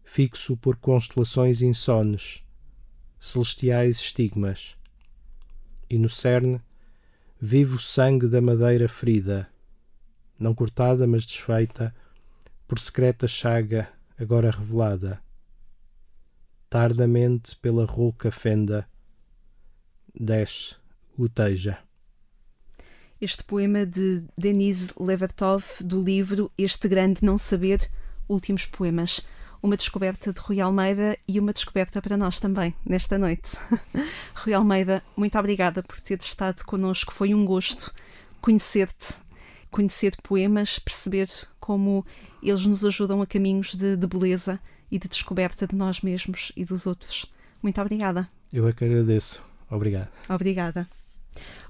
fixo por constelações insones, celestiais estigmas, e no cerne vivo sangue da madeira ferida, não cortada mas desfeita, por secreta chaga agora revelada. Tardamente pela rouca fenda, desce, goteja. Este poema de Denise Levertov, do livro Este Grande Não Saber, Últimos Poemas. Uma descoberta de Rui Almeida e uma descoberta para nós também, nesta noite. Rui Almeida, muito obrigada por teres estado connosco. Foi um gosto conhecer-te, conhecer poemas, perceber como eles nos ajudam a caminhos de, de beleza e de descoberta de nós mesmos e dos outros. Muito obrigada. Eu é que agradeço. Obrigado. Obrigada.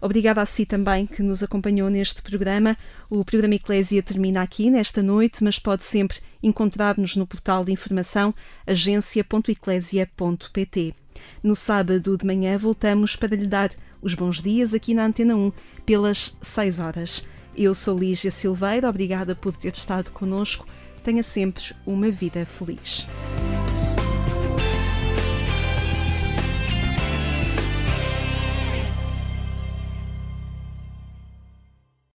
Obrigada a si também que nos acompanhou neste programa. O programa Eclésia termina aqui nesta noite, mas pode sempre encontrar-nos no portal de informação agência.eclésia.pt. No sábado de manhã voltamos para lhe dar os bons dias aqui na Antena 1 pelas 6 horas. Eu sou Lígia Silveira, obrigada por ter estado connosco. Tenha sempre uma vida feliz.